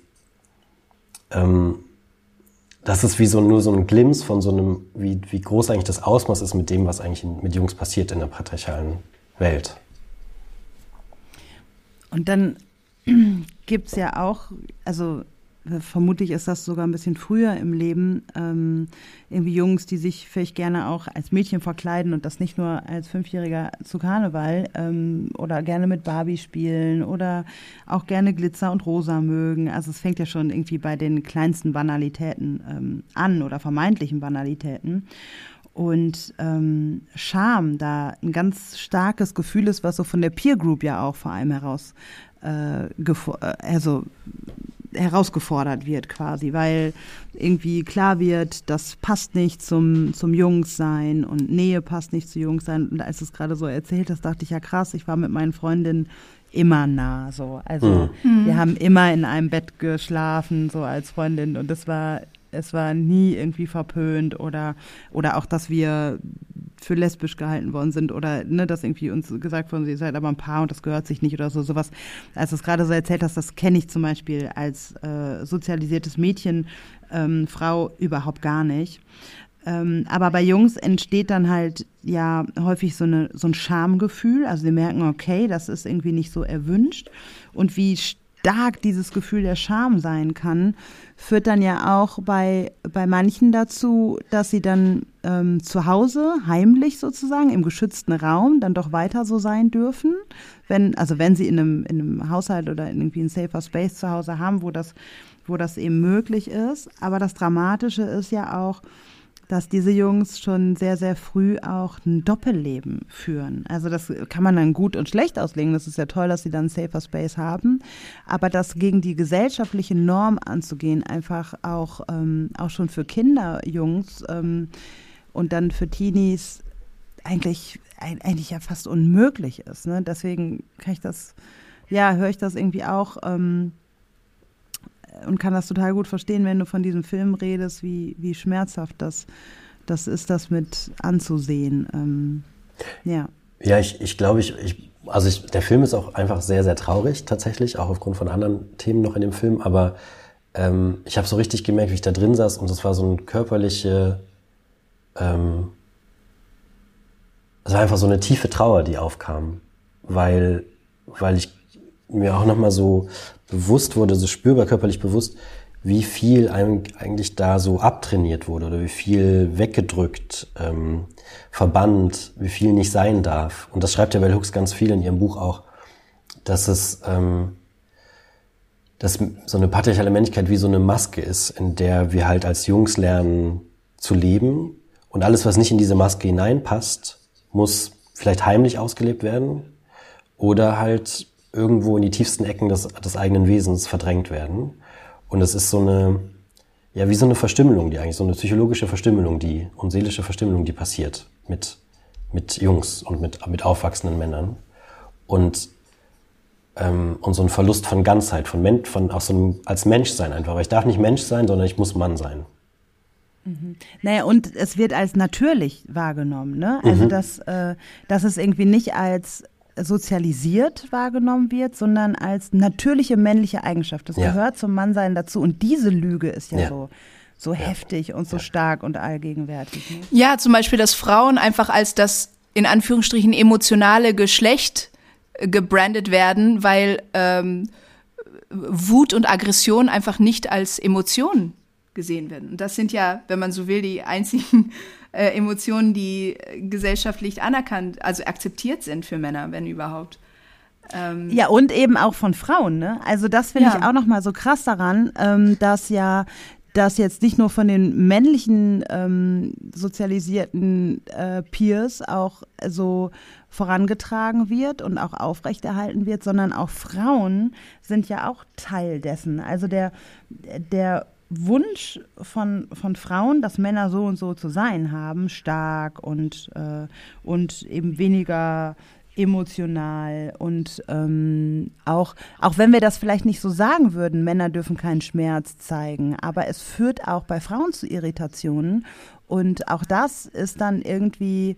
ähm, das ist wie so nur so ein Glimpse von so einem, wie, wie groß eigentlich das Ausmaß ist mit dem, was eigentlich mit Jungs passiert in der patriarchalen Welt. Und dann gibt's ja auch, also vermutlich ist das sogar ein bisschen früher im Leben, ähm, irgendwie Jungs, die sich vielleicht gerne auch als Mädchen verkleiden und das nicht nur als Fünfjähriger zu Karneval ähm, oder gerne mit Barbie spielen oder auch gerne Glitzer und Rosa mögen. Also es fängt ja schon irgendwie bei den kleinsten Banalitäten ähm, an oder vermeintlichen Banalitäten und ähm, Scham da ein ganz starkes Gefühl ist, was so von der Peer Group ja auch vor allem heraus äh, äh also herausgefordert wird quasi, weil irgendwie klar wird, das passt nicht zum, zum Jungssein und Nähe passt nicht zu Jungssein. Und als du es gerade so erzählt hast, dachte ich, ja krass, ich war mit meinen Freundinnen immer nah, so. Also mhm. wir haben immer in einem Bett geschlafen, so als Freundin und das war es war nie irgendwie verpönt oder oder auch, dass wir für lesbisch gehalten worden sind oder ne, dass irgendwie uns gesagt worden, ihr seid aber ein Paar und das gehört sich nicht oder so sowas. Als du es gerade so erzählt hast, das kenne ich zum Beispiel als äh, sozialisiertes Mädchen, ähm, Frau überhaupt gar nicht. Ähm, aber bei Jungs entsteht dann halt ja häufig so, eine, so ein Schamgefühl. Also sie merken, okay, das ist irgendwie nicht so erwünscht. Und wie stark dieses Gefühl der Scham sein kann, führt dann ja auch bei, bei manchen dazu, dass sie dann ähm, zu Hause, heimlich sozusagen, im geschützten Raum, dann doch weiter so sein dürfen. Wenn, also wenn sie in einem, in einem Haushalt oder in irgendwie ein safer Space zu Hause haben, wo das, wo das eben möglich ist. Aber das Dramatische ist ja auch, dass diese Jungs schon sehr, sehr früh auch ein Doppelleben führen. Also das kann man dann gut und schlecht auslegen. Das ist ja toll, dass sie dann Safer Space haben. Aber das gegen die gesellschaftliche Norm anzugehen, einfach auch, ähm, auch schon für Kinderjungs ähm, und dann für Teenies eigentlich, eigentlich ja fast unmöglich ist. Ne? Deswegen kann ich das, ja, höre ich das irgendwie auch. Ähm, und kann das total gut verstehen, wenn du von diesem Film redest, wie, wie schmerzhaft das, das ist, das mit anzusehen. Ähm, ja. Ja, ich, ich glaube, ich, ich, also ich, der Film ist auch einfach sehr, sehr traurig tatsächlich, auch aufgrund von anderen Themen noch in dem Film, aber ähm, ich habe so richtig gemerkt, wie ich da drin saß und es war so eine körperliche, ähm, es war einfach so eine tiefe Trauer, die aufkam, weil, weil ich mir auch nochmal so bewusst wurde, so spürbar körperlich bewusst, wie viel eigentlich da so abtrainiert wurde oder wie viel weggedrückt, ähm, verbannt, wie viel nicht sein darf. Und das schreibt ja Bell Hooks ganz viel in ihrem Buch auch, dass es ähm, dass so eine patriarchale Männlichkeit wie so eine Maske ist, in der wir halt als Jungs lernen zu leben und alles, was nicht in diese Maske hineinpasst, muss vielleicht heimlich ausgelebt werden oder halt irgendwo in die tiefsten Ecken des, des eigenen Wesens verdrängt werden. Und es ist so eine, ja, wie so eine Verstümmelung, die eigentlich, so eine psychologische Verstümmelung, die, und seelische Verstümmelung, die passiert mit, mit Jungs und mit, mit aufwachsenden Männern. Und, ähm, und so ein Verlust von Ganzheit, von, Men von auch so einem, als Mensch sein einfach. Weil ich darf nicht Mensch sein, sondern ich muss Mann sein. Mhm. Naja, und es wird als natürlich wahrgenommen, ne? Also, mhm. dass, äh, dass es irgendwie nicht als sozialisiert wahrgenommen wird, sondern als natürliche männliche Eigenschaft. Das ja. gehört zum Mannsein dazu. Und diese Lüge ist ja, ja. so so ja. heftig und so stark und allgegenwärtig. Ne? Ja, zum Beispiel, dass Frauen einfach als das in Anführungsstrichen emotionale Geschlecht äh, gebrandet werden, weil ähm, Wut und Aggression einfach nicht als Emotion gesehen werden. Und das sind ja, wenn man so will, die einzigen äh, Emotionen, die gesellschaftlich anerkannt, also akzeptiert sind für Männer, wenn überhaupt. Ähm ja, und eben auch von Frauen, ne? Also das finde ja. ich auch nochmal so krass daran, ähm, dass ja das jetzt nicht nur von den männlichen ähm, sozialisierten äh, Peers auch so vorangetragen wird und auch aufrechterhalten wird, sondern auch Frauen sind ja auch Teil dessen. Also der, der Wunsch von, von Frauen, dass Männer so und so zu sein haben, stark und, äh, und eben weniger emotional und ähm, auch, auch wenn wir das vielleicht nicht so sagen würden, Männer dürfen keinen Schmerz zeigen, aber es führt auch bei Frauen zu Irritationen und auch das ist dann irgendwie,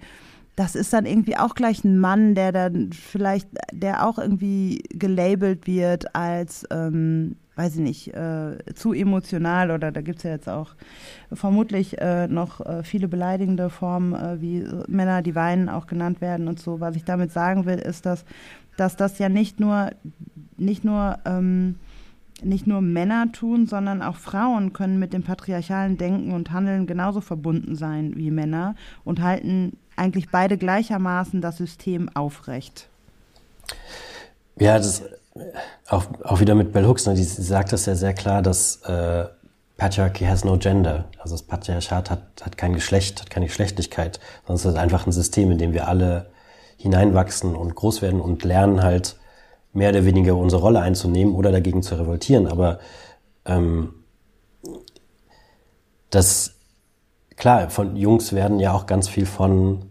das ist dann irgendwie auch gleich ein Mann, der dann vielleicht, der auch irgendwie gelabelt wird als ähm, weiß ich nicht, äh, zu emotional oder da gibt es ja jetzt auch vermutlich äh, noch äh, viele beleidigende Formen, äh, wie Männer, die weinen, auch genannt werden und so. Was ich damit sagen will, ist, dass, dass das ja nicht nur, nicht nur, ähm, nicht nur Männer tun, sondern auch Frauen können mit dem patriarchalen Denken und Handeln genauso verbunden sein wie Männer und halten eigentlich beide gleichermaßen das System aufrecht. Ja, das auch, auch wieder mit Bell Hooks, ne, die, sagt das ja sehr klar, dass äh, Patriarchy has no gender. Also das Patriarchat hat, hat kein Geschlecht, hat keine Geschlechtlichkeit, sondern es ist einfach ein System, in dem wir alle hineinwachsen und groß werden und lernen halt mehr oder weniger unsere Rolle einzunehmen oder dagegen zu revoltieren. Aber ähm, das, klar, von Jungs werden ja auch ganz viel von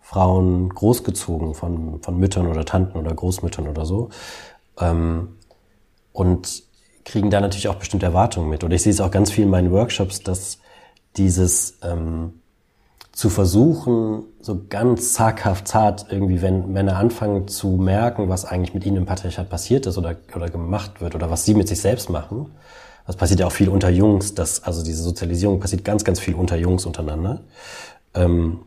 Frauen großgezogen, von, von Müttern oder Tanten oder Großmüttern oder so. Ähm, und kriegen da natürlich auch bestimmte Erwartungen mit. Oder ich sehe es auch ganz viel in meinen Workshops, dass dieses ähm, zu versuchen, so ganz zaghaft zart irgendwie, wenn Männer anfangen zu merken, was eigentlich mit ihnen im Patriarchat passiert ist oder, oder gemacht wird oder was sie mit sich selbst machen. Das passiert ja auch viel unter Jungs, dass, also diese Sozialisierung passiert ganz, ganz viel unter Jungs untereinander. Ähm,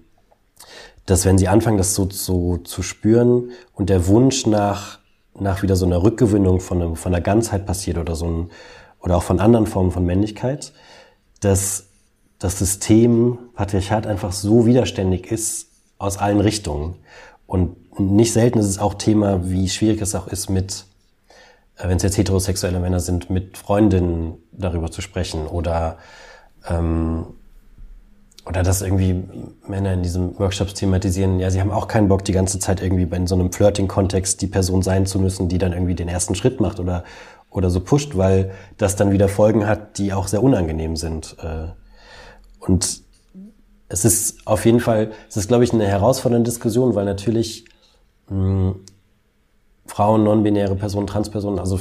dass wenn sie anfangen, das so, so zu spüren und der Wunsch nach nach wieder so einer Rückgewinnung von, einem, von einer Ganzheit passiert oder so ein, oder auch von anderen Formen von Männlichkeit, dass das System Patriarchat einfach so widerständig ist aus allen Richtungen. Und nicht selten ist es auch Thema, wie schwierig es auch ist, mit, äh, wenn es jetzt heterosexuelle Männer sind, mit Freundinnen darüber zu sprechen oder ähm, oder dass irgendwie Männer in diesen Workshops thematisieren, ja, sie haben auch keinen Bock, die ganze Zeit irgendwie in so einem Flirting-Kontext die Person sein zu müssen, die dann irgendwie den ersten Schritt macht oder, oder so pusht, weil das dann wieder Folgen hat, die auch sehr unangenehm sind. Äh. Und es ist auf jeden Fall, es ist, glaube ich, eine herausfordernde Diskussion, weil natürlich mh, hm, Frauen, non-binäre Personen, Transpersonen, also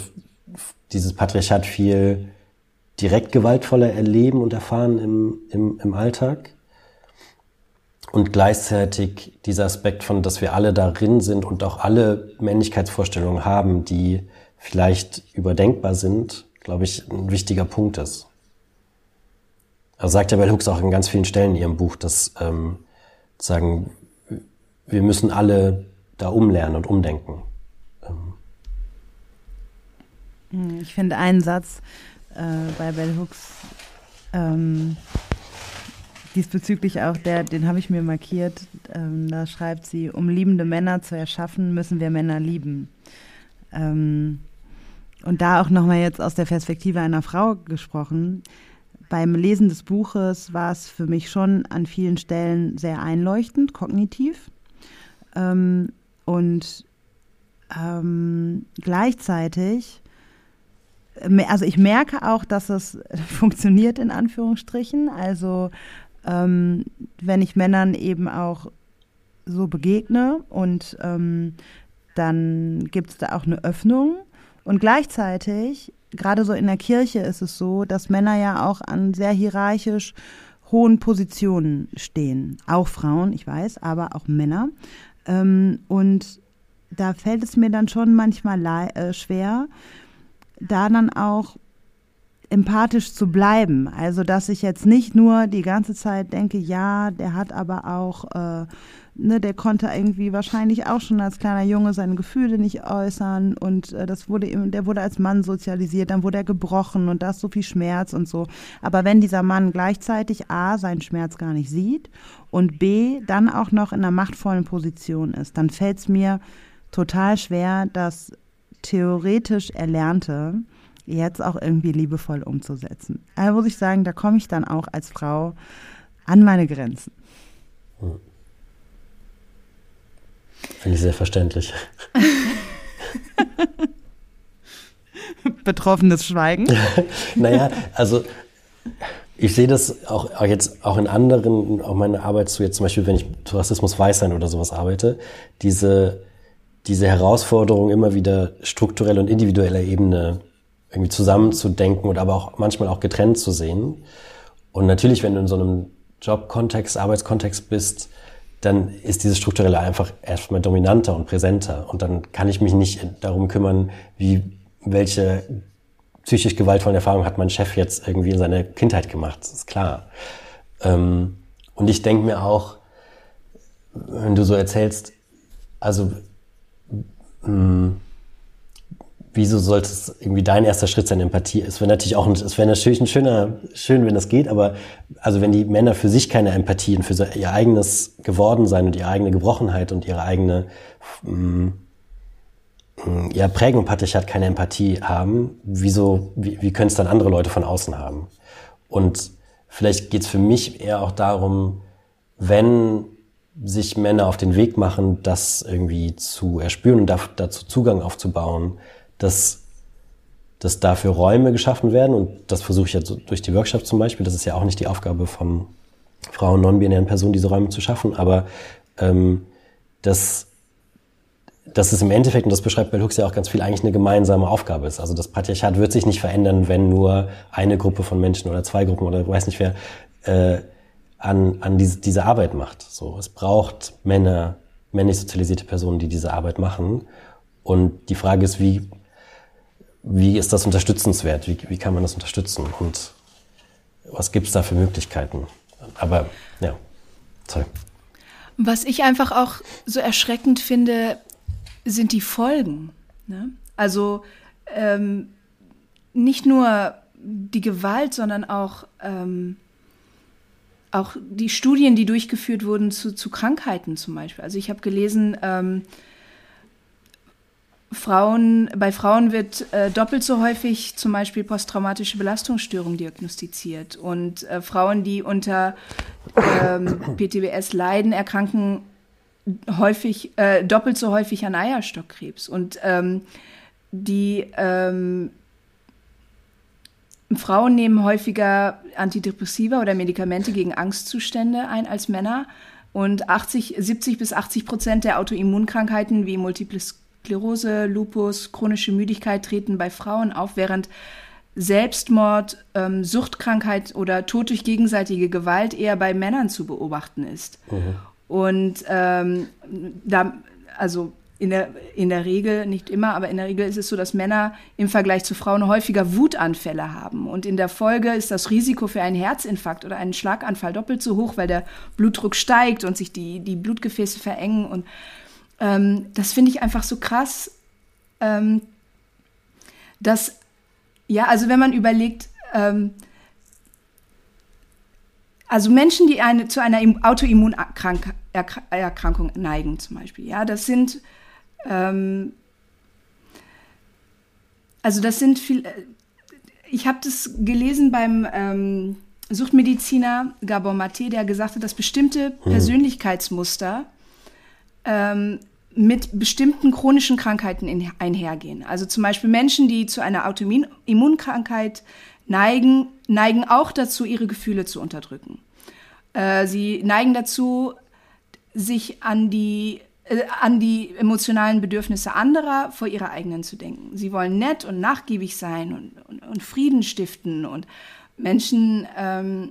dieses Patriarchat viel direkt gewaltvoller erleben und erfahren im, im, im Alltag und gleichzeitig dieser Aspekt von, dass wir alle darin sind und auch alle Männlichkeitsvorstellungen haben, die vielleicht überdenkbar sind, glaube ich, ein wichtiger Punkt ist. Also sagt ja Bell Hooks auch in ganz vielen Stellen in ihrem Buch, dass ähm, sagen, wir müssen alle da umlernen und umdenken. Ähm. Hm, ich finde einen Satz äh, bei Bell Hooks ähm, Diesbezüglich auch der, den habe ich mir markiert. Ähm, da schreibt sie, um liebende Männer zu erschaffen, müssen wir Männer lieben. Ähm, und da auch nochmal jetzt aus der Perspektive einer Frau gesprochen. Beim Lesen des Buches war es für mich schon an vielen Stellen sehr einleuchtend, kognitiv. Ähm, und ähm, gleichzeitig also ich merke auch, dass es funktioniert in Anführungsstrichen. Also ähm, wenn ich Männern eben auch so begegne und ähm, dann gibt es da auch eine Öffnung. Und gleichzeitig, gerade so in der Kirche ist es so, dass Männer ja auch an sehr hierarchisch hohen Positionen stehen. Auch Frauen, ich weiß, aber auch Männer. Ähm, und da fällt es mir dann schon manchmal äh, schwer, da dann auch empathisch zu bleiben. Also, dass ich jetzt nicht nur die ganze Zeit denke, ja, der hat aber auch, äh, ne, der konnte irgendwie wahrscheinlich auch schon als kleiner Junge seine Gefühle nicht äußern und äh, das wurde ihm, der wurde als Mann sozialisiert, dann wurde er gebrochen und da ist so viel Schmerz und so. Aber wenn dieser Mann gleichzeitig A, seinen Schmerz gar nicht sieht und B, dann auch noch in einer machtvollen Position ist, dann fällt es mir total schwer, das theoretisch Erlernte jetzt auch irgendwie liebevoll umzusetzen. Also muss ich sagen, da komme ich dann auch als Frau an meine Grenzen. Hm. Finde ich sehr verständlich. Betroffenes Schweigen. naja, also ich sehe das auch, jetzt auch in anderen, auch meine Arbeit zu jetzt zum Beispiel, wenn ich zu Rassismus weiß sein oder sowas arbeite, diese, diese Herausforderung immer wieder strukturell und individueller Ebene irgendwie zusammenzudenken und aber auch manchmal auch getrennt zu sehen. Und natürlich, wenn du in so einem Jobkontext, Arbeitskontext bist, dann ist dieses Strukturelle einfach erstmal dominanter und präsenter. Und dann kann ich mich nicht darum kümmern, wie, welche psychisch gewaltvollen Erfahrungen hat mein Chef jetzt irgendwie in seiner Kindheit gemacht. Das ist klar. Ähm, und ich denke mir auch, wenn du so erzählst, also, mh, mm, wieso sollte es irgendwie dein erster Schritt sein, Empathie? Es wäre natürlich auch, es wäre natürlich ein schöner, schön, wenn das geht, aber also wenn die Männer für sich keine Empathie und für ihr eigenes Gewordensein und ihre eigene Gebrochenheit und ihre eigene mh, mm, ja, Prägung Patriarchat keine Empathie haben, wieso, wie, wie können es dann andere Leute von außen haben? Und vielleicht geht es für mich eher auch darum, wenn sich Männer auf den Weg machen, das irgendwie zu erspüren und dazu Zugang aufzubauen, dass, dass dafür Räume geschaffen werden und das versuche ich ja durch die Workshops zum Beispiel. Das ist ja auch nicht die Aufgabe von Frauen, non-binären Personen, diese Räume zu schaffen, aber ähm, dass dass es im Endeffekt, und das beschreibt Bell Hooks ja auch ganz viel, eigentlich eine gemeinsame Aufgabe ist. Also das Patriarchat wird sich nicht verändern, wenn nur eine Gruppe von Menschen oder zwei Gruppen oder weiß nicht wer äh, an, an diese, diese Arbeit macht. So, es braucht Männer, männlich sozialisierte Personen, die diese Arbeit machen. Und die Frage ist, wie wie ist das unterstützenswert? Wie, wie kann man das unterstützen? Und was gibt es da für Möglichkeiten? Aber ja, sorry. Was ich einfach auch so erschreckend finde, sind die Folgen. Ne? Also ähm, nicht nur die Gewalt, sondern auch, ähm, auch die Studien, die durchgeführt wurden zu, zu Krankheiten zum Beispiel. Also ich habe gelesen, ähm, Frauen, bei Frauen wird äh, doppelt so häufig zum Beispiel posttraumatische Belastungsstörung diagnostiziert. Und äh, Frauen, die unter ähm, PTBS leiden, erkranken häufig, äh, doppelt so häufig an Eierstockkrebs. Und ähm, die ähm, Frauen nehmen häufiger Antidepressiva oder Medikamente gegen Angstzustände ein als Männer. Und 80, 70 bis 80 Prozent der Autoimmunkrankheiten wie Multiple Sklerose, Lupus, chronische Müdigkeit treten bei Frauen auf, während Selbstmord, ähm, Suchtkrankheit oder Tod durch gegenseitige Gewalt eher bei Männern zu beobachten ist. Mhm. Und ähm, da, also in der, in der Regel, nicht immer, aber in der Regel ist es so, dass Männer im Vergleich zu Frauen häufiger Wutanfälle haben. Und in der Folge ist das Risiko für einen Herzinfarkt oder einen Schlaganfall doppelt so hoch, weil der Blutdruck steigt und sich die, die Blutgefäße verengen. Und ähm, das finde ich einfach so krass, ähm, dass, ja, also wenn man überlegt, ähm, also Menschen, die eine, zu einer Autoimmunerkrankung neigen zum Beispiel, ja, das sind ähm, also das sind viel. Äh, ich habe das gelesen beim ähm, Suchtmediziner Gabor Mate, der gesagt hat, dass bestimmte hm. Persönlichkeitsmuster ähm, mit bestimmten chronischen Krankheiten in, einhergehen. Also zum Beispiel Menschen, die zu einer Autoimmunkrankheit neigen, neigen auch dazu, ihre Gefühle zu unterdrücken. Äh, sie neigen dazu, sich an die äh, an die emotionalen Bedürfnisse anderer vor ihre eigenen zu denken. Sie wollen nett und nachgiebig sein und, und, und Frieden stiften und Menschen ähm,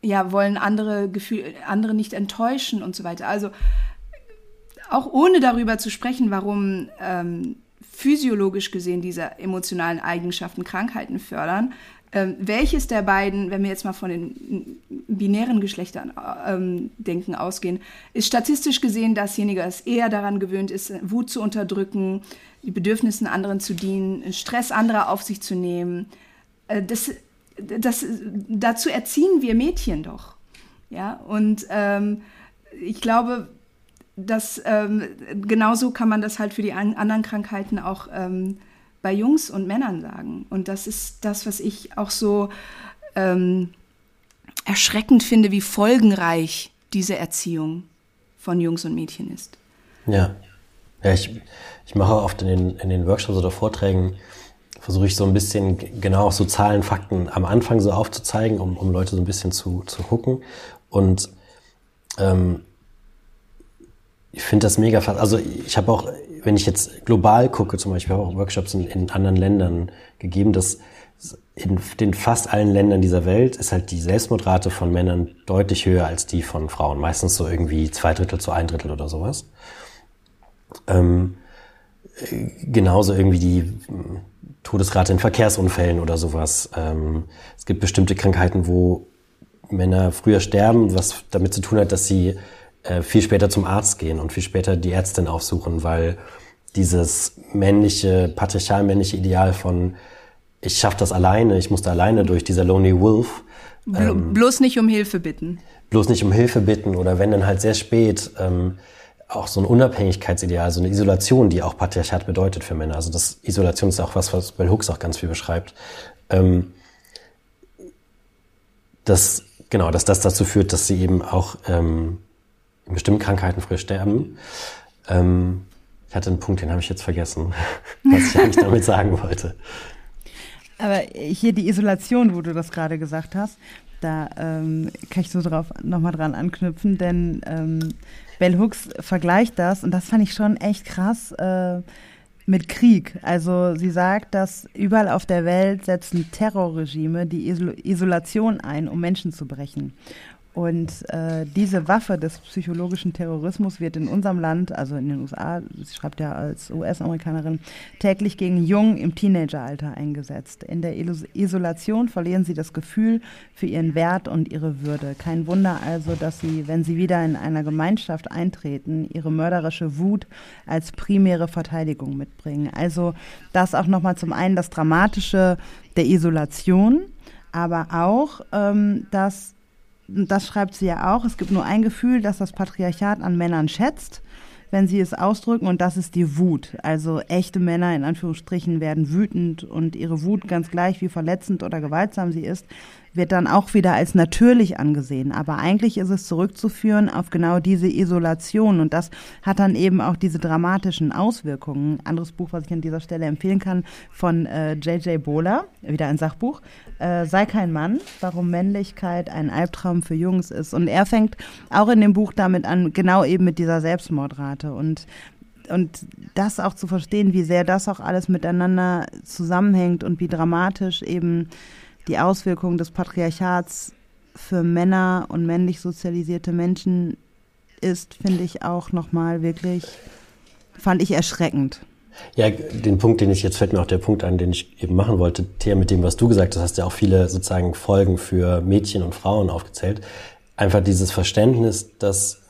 ja, wollen andere Gefühle, andere nicht enttäuschen und so weiter. Also auch ohne darüber zu sprechen, warum ähm, physiologisch gesehen diese emotionalen Eigenschaften Krankheiten fördern, ähm, welches der beiden, wenn wir jetzt mal von den binären Geschlechtern ähm, denken, ausgehen, ist statistisch gesehen dasjenige, das eher daran gewöhnt ist, Wut zu unterdrücken, die Bedürfnissen anderen zu dienen, Stress anderer auf sich zu nehmen. Äh, das, das, dazu erziehen wir Mädchen doch. Ja, und ähm, ich glaube, dass ähm, genauso kann man das halt für die an anderen Krankheiten auch ähm, bei Jungs und Männern sagen. Und das ist das, was ich auch so ähm, erschreckend finde, wie folgenreich diese Erziehung von Jungs und Mädchen ist. Ja. Ja, ich, ich mache oft in den, in den Workshops oder Vorträgen, versuche ich so ein bisschen genau auch so Zahlen, Fakten am Anfang so aufzuzeigen, um, um Leute so ein bisschen zu, zu gucken. Und ähm, ich finde das mega fast. Also ich habe auch, wenn ich jetzt global gucke, zum Beispiel habe auch Workshops in, in anderen Ländern gegeben, dass in den fast allen Ländern dieser Welt ist halt die Selbstmordrate von Männern deutlich höher als die von Frauen. Meistens so irgendwie zwei Drittel zu ein Drittel oder sowas. Ähm, genauso irgendwie die hm, Todesrate in Verkehrsunfällen oder sowas. Ähm, es gibt bestimmte Krankheiten, wo Männer früher sterben, was damit zu tun hat, dass sie äh, viel später zum Arzt gehen und viel später die Ärztin aufsuchen, weil dieses männliche, patriarchal männliche Ideal von ich schaffe das alleine, ich muss da alleine durch, dieser Lonely Wolf. Ähm, bloß nicht um Hilfe bitten. Bloß nicht um Hilfe bitten oder wenn dann halt sehr spät ähm, auch so ein Unabhängigkeitsideal, so eine Isolation, die auch Patriarchat bedeutet für Männer. Also das Isolation ist auch was, was Bell Hooks auch ganz viel beschreibt. Ähm, das, genau, dass das dazu führt, dass sie eben auch ähm, in bestimmten Krankheiten früher sterben. Ähm, ich hatte einen Punkt, den habe ich jetzt vergessen, was ich eigentlich damit sagen wollte. Aber hier die Isolation, wo du das gerade gesagt hast, da ähm, kann ich so drauf nochmal dran anknüpfen, denn ähm, Bell Hooks vergleicht das und das fand ich schon echt krass äh, mit Krieg. Also sie sagt, dass überall auf der Welt setzen Terrorregime die Isol Isolation ein, um Menschen zu brechen. Und äh, diese Waffe des psychologischen Terrorismus wird in unserem Land, also in den USA, sie schreibt ja als US-Amerikanerin, täglich gegen Jungen im Teenageralter eingesetzt. In der Isolation verlieren sie das Gefühl für ihren Wert und ihre Würde. Kein Wunder also, dass sie, wenn sie wieder in einer Gemeinschaft eintreten, ihre mörderische Wut als primäre Verteidigung mitbringen. Also das auch nochmal zum einen das Dramatische der Isolation, aber auch, ähm, dass das schreibt sie ja auch, es gibt nur ein Gefühl, das das Patriarchat an Männern schätzt. Wenn sie es ausdrücken und das ist die Wut. Also echte Männer in Anführungsstrichen werden wütend und ihre Wut ganz gleich wie verletzend oder gewaltsam sie ist, wird dann auch wieder als natürlich angesehen. Aber eigentlich ist es zurückzuführen auf genau diese Isolation und das hat dann eben auch diese dramatischen Auswirkungen. Ein anderes Buch, was ich an dieser Stelle empfehlen kann, von J.J. Äh, Bohler, wieder ein Sachbuch, äh, Sei kein Mann, warum Männlichkeit ein Albtraum für Jungs ist. Und er fängt auch in dem Buch damit an, genau eben mit dieser Selbstmordrate und und das auch zu verstehen, wie sehr das auch alles miteinander zusammenhängt und wie dramatisch eben die Auswirkungen des Patriarchats für Männer und männlich sozialisierte Menschen ist, finde ich auch nochmal wirklich, fand ich erschreckend. Ja, den Punkt, den ich jetzt fällt mir auch der Punkt an, den ich eben machen wollte, Thea, mit dem, was du gesagt hast, hast ja auch viele sozusagen Folgen für Mädchen und Frauen aufgezählt. Einfach dieses Verständnis, dass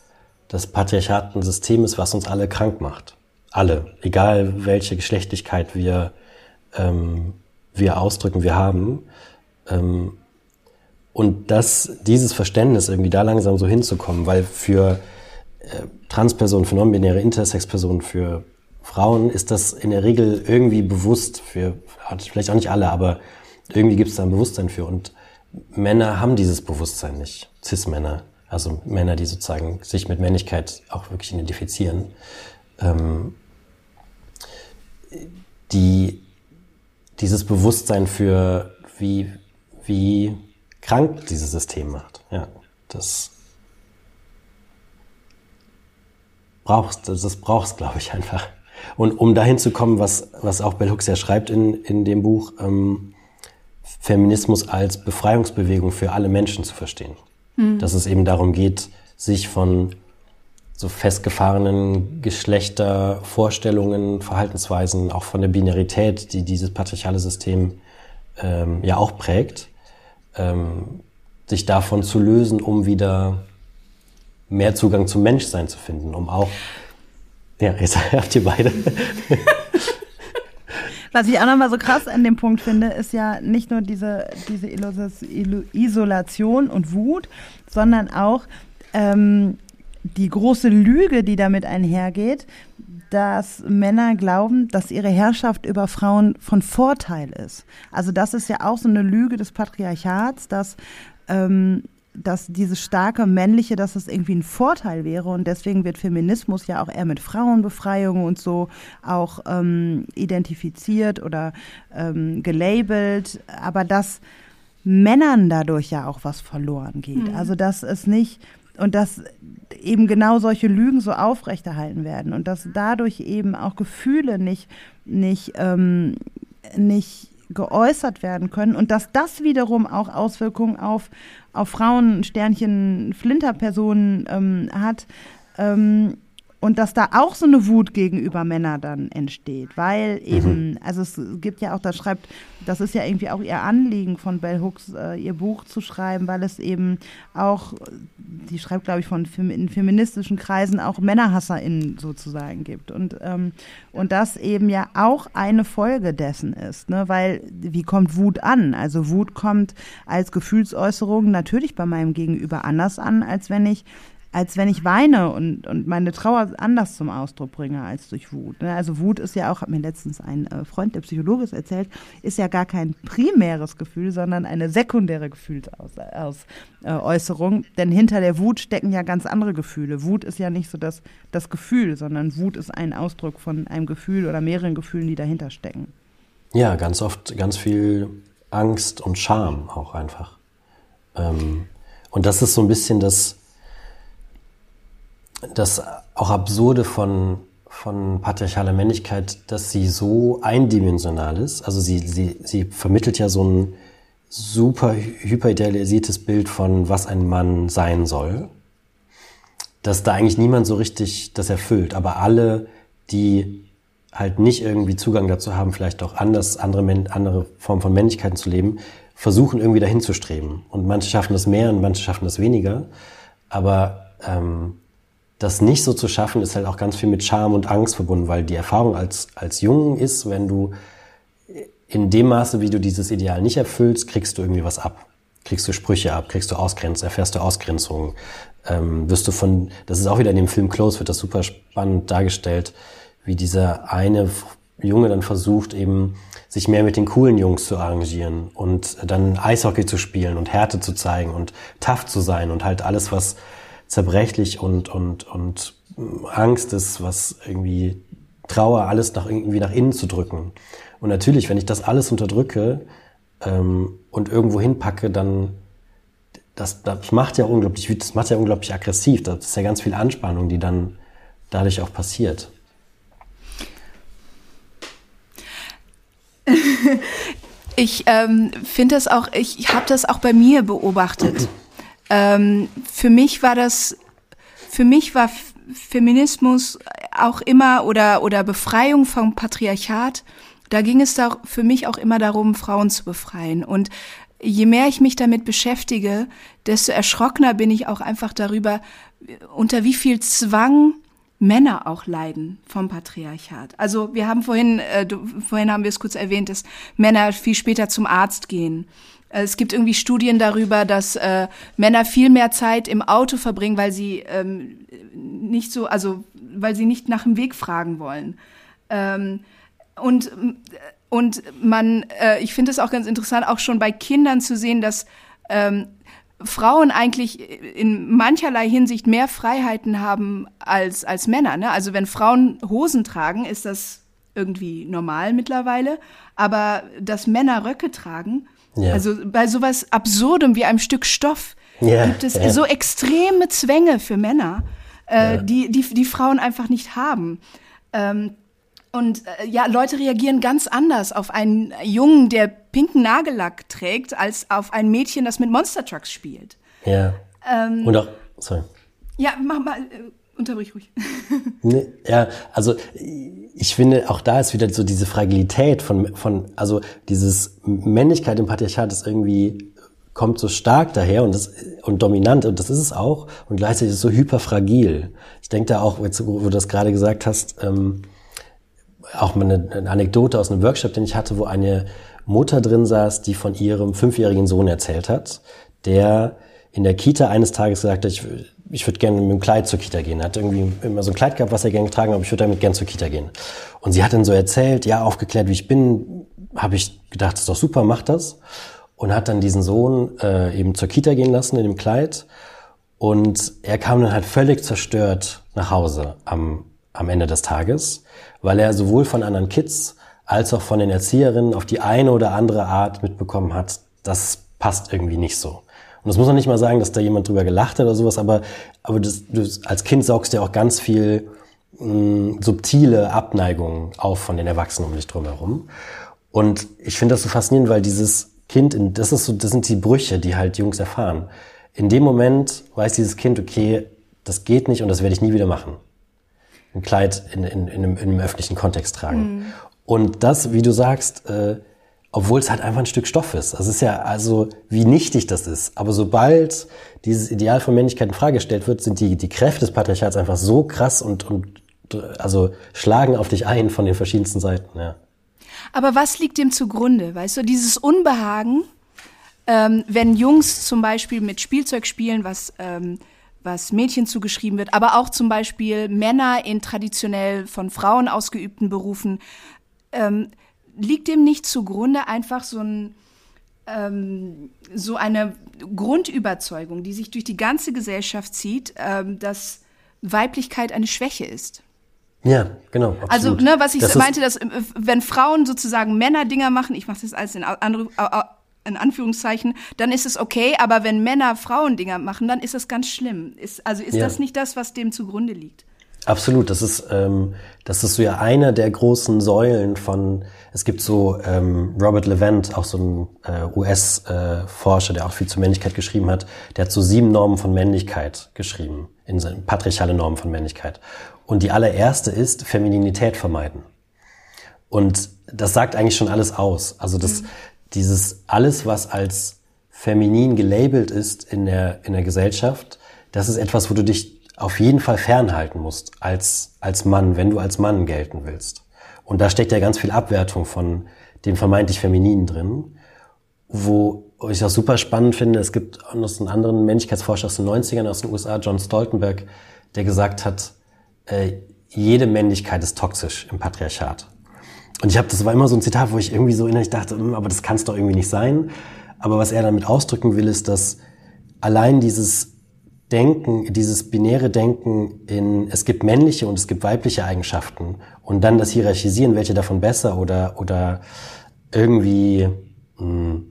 das Patriarchat ein System ist, was uns alle krank macht. Alle, egal welche Geschlechtlichkeit wir, ähm, wir ausdrücken, wir haben. Ähm, und das, dieses Verständnis irgendwie da langsam so hinzukommen, weil für äh, Transpersonen, für non-binäre Intersex-Personen, für Frauen ist das in der Regel irgendwie bewusst, für vielleicht auch nicht alle, aber irgendwie gibt es da ein Bewusstsein für. Und Männer haben dieses Bewusstsein nicht, Cis-Männer, also Männer, die sozusagen sich mit Männlichkeit auch wirklich identifizieren. Ähm, die dieses Bewusstsein für wie wie krank dieses System macht. Ja, das brauchst, das brauchst, glaube ich, einfach. Und um dahin zu kommen, was, was auch Bell Hooks ja schreibt in, in dem Buch, ähm, Feminismus als Befreiungsbewegung für alle Menschen zu verstehen. Mhm. Dass es eben darum geht, sich von so festgefahrenen Geschlechtervorstellungen, Verhaltensweisen, auch von der Binarität, die dieses patriarchale System ähm, ja auch prägt, ähm, sich davon zu lösen, um wieder mehr Zugang zum Menschsein zu finden, um auch, ja, jetzt habt ihr beide. Was ich auch nochmal so krass an dem Punkt finde, ist ja nicht nur diese, diese Isolation und Wut, sondern auch ähm, die große Lüge, die damit einhergeht, dass Männer glauben, dass ihre Herrschaft über Frauen von Vorteil ist. Also das ist ja auch so eine Lüge des Patriarchats, dass ähm, dass dieses starke männliche, dass es irgendwie ein Vorteil wäre und deswegen wird Feminismus ja auch eher mit Frauenbefreiung und so auch ähm, identifiziert oder ähm, gelabelt, aber dass Männern dadurch ja auch was verloren geht. Mhm. Also dass es nicht und dass eben genau solche Lügen so aufrechterhalten werden und dass dadurch eben auch Gefühle nicht, nicht, ähm, nicht geäußert werden können und dass das wiederum auch Auswirkungen auf, auf Frauen, Sternchen, Flinterpersonen ähm, hat. Ähm, und dass da auch so eine Wut gegenüber Männern dann entsteht, weil mhm. eben, mhm. also es gibt ja auch, das schreibt, das ist ja irgendwie auch ihr Anliegen von Bell Hooks, äh, ihr Buch zu schreiben, weil es eben auch, die schreibt, glaube ich, von in feministischen Kreisen auch MännerhasserInnen sozusagen gibt. Und, ähm, und das eben ja auch eine Folge dessen ist, ne? weil wie kommt Wut an? Also Wut kommt als Gefühlsäußerung natürlich bei meinem Gegenüber anders an, als wenn ich als wenn ich weine und, und meine Trauer anders zum Ausdruck bringe als durch Wut. Ne? Also Wut ist ja auch, hat mir letztens ein äh, Freund, der Psychologe ist, erzählt, ist ja gar kein primäres Gefühl, sondern eine sekundäre Gefühlsäußerung. Denn hinter der Wut stecken ja ganz andere Gefühle. Wut ist ja nicht so das, das Gefühl, sondern Wut ist ein Ausdruck von einem Gefühl oder mehreren Gefühlen, die dahinter stecken. Ja, ganz oft ganz viel Angst und Scham auch einfach. Ähm, und das ist so ein bisschen das, das auch Absurde von, von patriarchaler Männlichkeit, dass sie so eindimensional ist. Also sie, sie, sie vermittelt ja so ein super hyperidealisiertes Bild von, was ein Mann sein soll, dass da eigentlich niemand so richtig das erfüllt. Aber alle, die halt nicht irgendwie Zugang dazu haben, vielleicht auch anders, andere, andere Formen von Männlichkeiten zu leben, versuchen irgendwie dahin zu streben. Und manche schaffen das mehr und manche schaffen das weniger. Aber ähm, das nicht so zu schaffen, ist halt auch ganz viel mit Scham und Angst verbunden, weil die Erfahrung als, als Jungen ist, wenn du in dem Maße, wie du dieses Ideal nicht erfüllst, kriegst du irgendwie was ab. Kriegst du Sprüche ab, kriegst du Ausgrenzung, erfährst du Ausgrenzung, ähm, wirst du von, das ist auch wieder in dem Film Close, wird das super spannend dargestellt, wie dieser eine Junge dann versucht, eben sich mehr mit den coolen Jungs zu arrangieren und dann Eishockey zu spielen und Härte zu zeigen und tough zu sein und halt alles, was zerbrechlich und, und, und Angst ist, was irgendwie Trauer, alles nach, irgendwie nach innen zu drücken. Und natürlich, wenn ich das alles unterdrücke ähm, und irgendwo hinpacke, dann das, das macht ja unglaublich, das macht ja unglaublich aggressiv. Das ist ja ganz viel Anspannung, die dann dadurch auch passiert. ich ähm, finde das auch, ich habe das auch bei mir beobachtet. Ähm, für mich war das, für mich war Feminismus auch immer oder, oder Befreiung vom Patriarchat, da ging es da für mich auch immer darum, Frauen zu befreien. Und je mehr ich mich damit beschäftige, desto erschrockener bin ich auch einfach darüber, unter wie viel Zwang Männer auch leiden vom Patriarchat. Also wir haben vorhin, äh, du, vorhin haben wir es kurz erwähnt, dass Männer viel später zum Arzt gehen. Äh, es gibt irgendwie Studien darüber, dass äh, Männer viel mehr Zeit im Auto verbringen, weil sie ähm, nicht so, also weil sie nicht nach dem Weg fragen wollen. Ähm, und und man, äh, ich finde es auch ganz interessant, auch schon bei Kindern zu sehen, dass ähm, Frauen eigentlich in mancherlei Hinsicht mehr Freiheiten haben als, als Männer. Ne? Also wenn Frauen Hosen tragen, ist das irgendwie normal mittlerweile. Aber dass Männer Röcke tragen, ja. also bei sowas Absurdem wie einem Stück Stoff, ja, gibt es ja. so extreme Zwänge für Männer, äh, die, die die Frauen einfach nicht haben. Ähm, und äh, ja, Leute reagieren ganz anders auf einen Jungen, der pinken Nagellack trägt, als auf ein Mädchen, das mit Monster Trucks spielt. Ja. Ähm, Und auch, sorry. Ja, mach mal, äh, unterbrich ruhig. nee, ja, also ich finde, auch da ist wieder so diese Fragilität von, von also dieses Männlichkeit im Patriarchat ist irgendwie kommt so stark daher und, das, und dominant und das ist es auch und gleichzeitig ist es so hyperfragil. Ich denke da auch, wo du das gerade gesagt hast, ähm, auch mal eine, eine Anekdote aus einem Workshop, den ich hatte, wo eine Mutter drin saß, die von ihrem fünfjährigen Sohn erzählt hat, der in der Kita eines Tages gesagt ich, ich würde gerne mit dem Kleid zur Kita gehen. Er hat irgendwie immer so ein Kleid gehabt, was er gerne getragen hat, aber ich würde damit gerne zur Kita gehen. Und sie hat dann so erzählt, ja, aufgeklärt, wie ich bin, habe ich gedacht, das ist doch super, mach das. Und hat dann diesen Sohn äh, eben zur Kita gehen lassen in dem Kleid. Und er kam dann halt völlig zerstört nach Hause am, am Ende des Tages weil er sowohl von anderen Kids als auch von den Erzieherinnen auf die eine oder andere Art mitbekommen hat, das passt irgendwie nicht so. Und das muss man nicht mal sagen, dass da jemand drüber gelacht hat oder sowas, aber, aber das, du, als Kind saugst ja auch ganz viel mh, mm, subtile Abneigungen auf von den Erwachsenen um dich drum herum. Und ich finde das so faszinierend, weil dieses Kind, das ist so, das sind die Brüche, die halt Jungs erfahren. In dem Moment weiß dieses Kind, okay, das geht nicht und das werde ich nie wieder machen ein Kleid in, in, in, einem, in einem öffentlichen Kontext tragen. Mhm. Und das, wie du sagst, äh, obwohl es halt einfach ein Stück Stoff ist. Das ist ja also, wie nichtig das ist. Aber sobald dieses Ideal von Männlichkeit in Frage gestellt wird, sind die, die Kräfte des Patriarchats einfach so krass und, und also schlagen auf dich ein von den verschiedensten Seiten. Ja. Aber was liegt dem zugrunde? Weißt du, dieses Unbehagen, ähm, wenn Jungs zum Beispiel mit Spielzeug spielen, was ähm, was Mädchen zugeschrieben wird, aber auch zum Beispiel Männer in traditionell von Frauen ausgeübten Berufen, ähm, liegt dem nicht zugrunde einfach so ein ähm, so eine Grundüberzeugung, die sich durch die ganze Gesellschaft zieht, ähm, dass Weiblichkeit eine Schwäche ist. Ja, genau. Also, absolut. Also, ne, was ich das meinte, dass äh, wenn Frauen sozusagen Männerdinger machen, ich mache das alles in andere, in Anführungszeichen, dann ist es okay, aber wenn Männer Frauendinger machen, dann ist das ganz schlimm. Ist, also ist ja. das nicht das, was dem zugrunde liegt? Absolut, das ist ähm, das ist so ja eine der großen Säulen von. Es gibt so ähm, Robert Levent, auch so ein äh, US-Forscher, äh, der auch viel zur Männlichkeit geschrieben hat. Der hat so sieben Normen von Männlichkeit geschrieben, in seinen patriarchale Normen von Männlichkeit. Und die allererste ist Femininität vermeiden. Und das sagt eigentlich schon alles aus. Also das, mhm dieses alles, was als feminin gelabelt ist in der, in der Gesellschaft, das ist etwas, wo du dich auf jeden Fall fernhalten musst als, als Mann, wenn du als Mann gelten willst. Und da steckt ja ganz viel Abwertung von dem vermeintlich Femininen drin, wo ich auch super spannend finde, es gibt noch einen anderen Männlichkeitsforscher aus den 90ern aus den USA, John Stoltenberg, der gesagt hat, äh, jede Männlichkeit ist toxisch im Patriarchat. Und ich habe, das war immer so ein Zitat, wo ich irgendwie so innerlich dachte, hm, aber das kann es doch irgendwie nicht sein. Aber was er damit ausdrücken will, ist, dass allein dieses Denken, dieses binäre Denken in, es gibt männliche und es gibt weibliche Eigenschaften und dann das Hierarchisieren, welche davon besser oder, oder irgendwie mh, hm,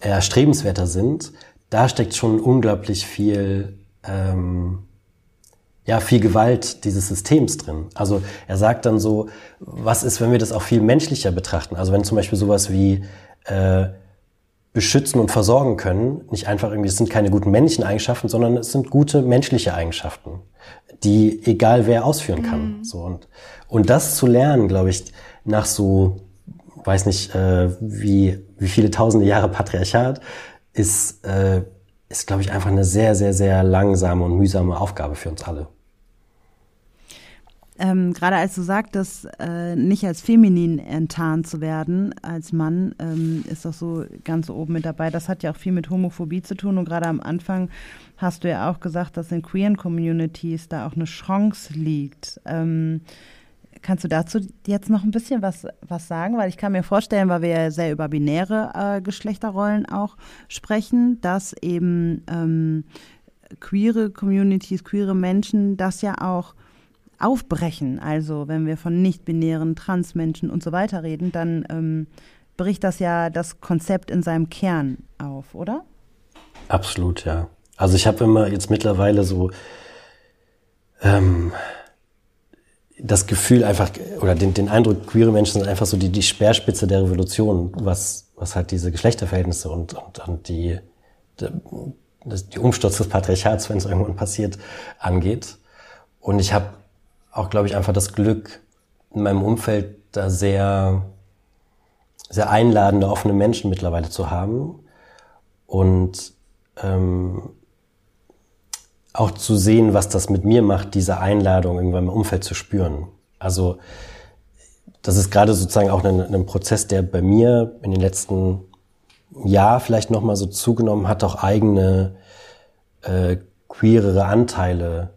erstrebenswerter sind, da steckt schon unglaublich viel, ähm, ja, viel Gewalt dieses Systems drin. Also er sagt dann so, was ist, wenn wir das auch viel menschlicher betrachten? Also wenn zum Beispiel sowas wie äh, beschützen und versorgen können, nicht einfach irgendwie, es sind keine guten männlichen Eigenschaften, sondern es sind gute menschliche Eigenschaften, die egal wer ausführen kann. Mhm. So und, und das zu lernen, glaube ich, nach so weiß nicht, äh, wie, wie viele tausende Jahre Patriarchat, ist, äh, ist glaube ich, einfach eine sehr, sehr, sehr langsame und mühsame Aufgabe für uns alle. Ähm, Gerade als du sagtest, äh, nicht als feminin enttarnt zu werden, als Mann, ähm, ist doch so ganz oben mit dabei. Das hat ja auch viel mit Homophobie zu tun. Und gerade am Anfang hast du ja auch gesagt, dass in queeren Communities da auch eine Chance liegt. Ähm, Kannst du dazu jetzt noch ein bisschen was, was sagen? Weil ich kann mir vorstellen, weil wir ja sehr über binäre äh, Geschlechterrollen auch sprechen, dass eben ähm, queere Communities, queere Menschen das ja auch aufbrechen. Also wenn wir von nicht-binären Transmenschen und so weiter reden, dann ähm, bricht das ja das Konzept in seinem Kern auf, oder? Absolut, ja. Also ich habe immer jetzt mittlerweile so ähm, das Gefühl einfach, oder den, den Eindruck, queere Menschen sind einfach so die, die Speerspitze der Revolution, was, was halt diese Geschlechterverhältnisse und, und, und die, die, die Umsturz des Patriarchats, wenn es irgendwann passiert, angeht. Und ich habe auch, glaube ich, einfach das Glück, in meinem Umfeld da sehr, sehr einladende, offene Menschen mittlerweile zu haben. Und ähm, auch zu sehen, was das mit mir macht, diese Einladung irgendwann im Umfeld zu spüren. Also das ist gerade sozusagen auch ein, ein Prozess, der bei mir in den letzten Jahr vielleicht nochmal so zugenommen hat, auch eigene äh, queerere Anteile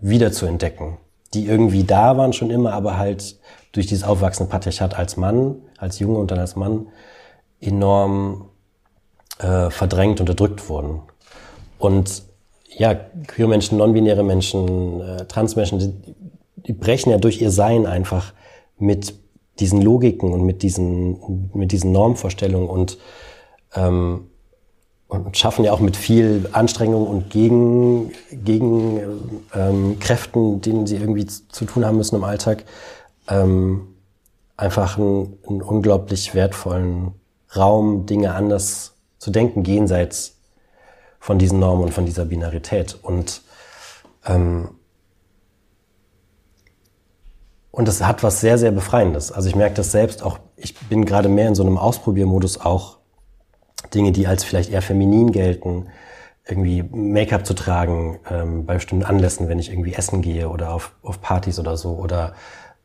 wieder zu entdecken, die irgendwie da waren schon immer, aber halt durch dieses aufwachsende Patriarchat als Mann, als Junge und dann als Mann enorm äh, verdrängt, unterdrückt wurden. Und ja, queere Menschen, non-binäre Menschen, äh, Transmenschen, die, die brechen ja durch ihr Sein einfach mit diesen Logiken und mit diesen, mit diesen Normvorstellungen und, ähm, und schaffen ja auch mit viel Anstrengung und gegen, gegen ähm, Kräften, denen sie irgendwie zu tun haben müssen im Alltag, ähm, einfach einen, einen unglaublich wertvollen Raum, Dinge anders zu denken, jenseits von diesen Normen und von dieser Binarität. Und, ähm, und das hat was sehr, sehr Befreiendes. Also ich merke das selbst auch, ich bin gerade mehr in so einem Ausprobiermodus auch Dinge, die als vielleicht eher feminin gelten, irgendwie Make-up zu tragen ähm, bei bestimmten Anlässen, wenn ich irgendwie essen gehe oder auf, auf Partys oder so oder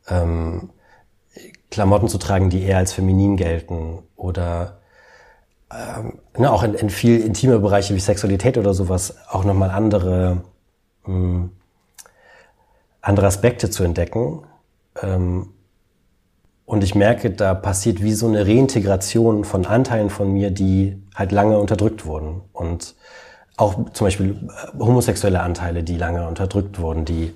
ähm, Klamotten zu tragen, die eher als feminin gelten oder ähm, ne, auch in, in viel intime Bereiche wie Sexualität oder sowas auch nochmal andere, mh, hm, andere Aspekte zu entdecken. Ähm, und ich merke, da passiert wie so eine Reintegration von Anteilen von mir, die halt lange unterdrückt wurden. Und auch zum Beispiel äh, homosexuelle Anteile, die lange unterdrückt wurden, die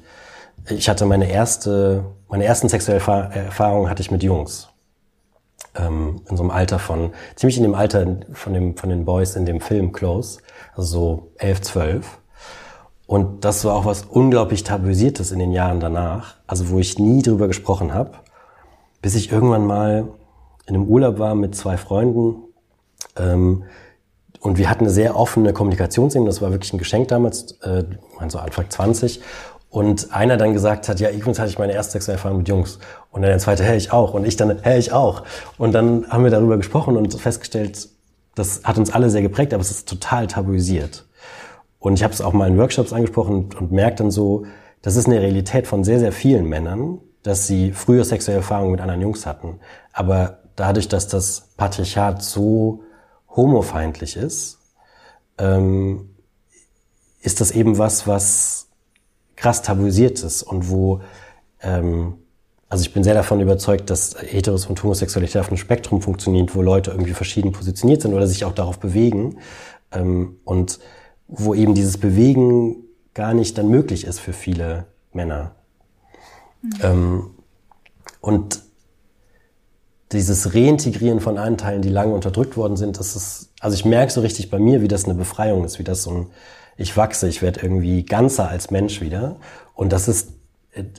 ich hatte meine erste, meine ersten sexuellen Erfahrungen hatte ich mit Jungs ähm, in so einem Alter von, ziemlich in dem Alter von, dem, von den Boys in dem Film Close, also so elf, zwölf. Und das war auch was unglaublich tabuisiertes in den Jahren danach, also wo ich nie drüber gesprochen habe, bis ich irgendwann mal in einem Urlaub war mit zwei Freunden ähm, und wir hatten eine sehr offene Kommunikationsebene, das war wirklich ein Geschenk damals, äh, so Anfang 20 und einer dann gesagt hat, ja, übrigens hatte ich meine erste sexuelle Erfahrung mit Jungs. Und dann der zweite, hey, ich auch. Und ich dann, hey, ich auch. Und dann haben wir darüber gesprochen und festgestellt, das hat uns alle sehr geprägt, aber es ist total tabuisiert. Und ich habe es auch mal in Workshops angesprochen und, und merke dann so, das ist eine Realität von sehr, sehr vielen Männern, dass sie früher sexuelle Erfahrungen mit anderen Jungs hatten. Aber dadurch, dass das Patriarchat so homofeindlich ist, ähm, ist das eben was, was krass tabuisiert ist und wo, ähm, also ich bin sehr davon überzeugt, dass Heteros und Homosexualität auf einem Spektrum funktioniert, wo Leute irgendwie verschieden positioniert sind oder sich auch darauf bewegen ähm, und wo eben dieses Bewegen gar nicht dann möglich ist für viele Männer. Mhm. Ähm, und dieses Reintegrieren von Anteilen, die lange unterdrückt worden sind, das ist, also ich merke so richtig bei mir, wie das eine Befreiung ist, wie das so ein, ich wachse, ich werde irgendwie ganzer als Mensch wieder. Und das ist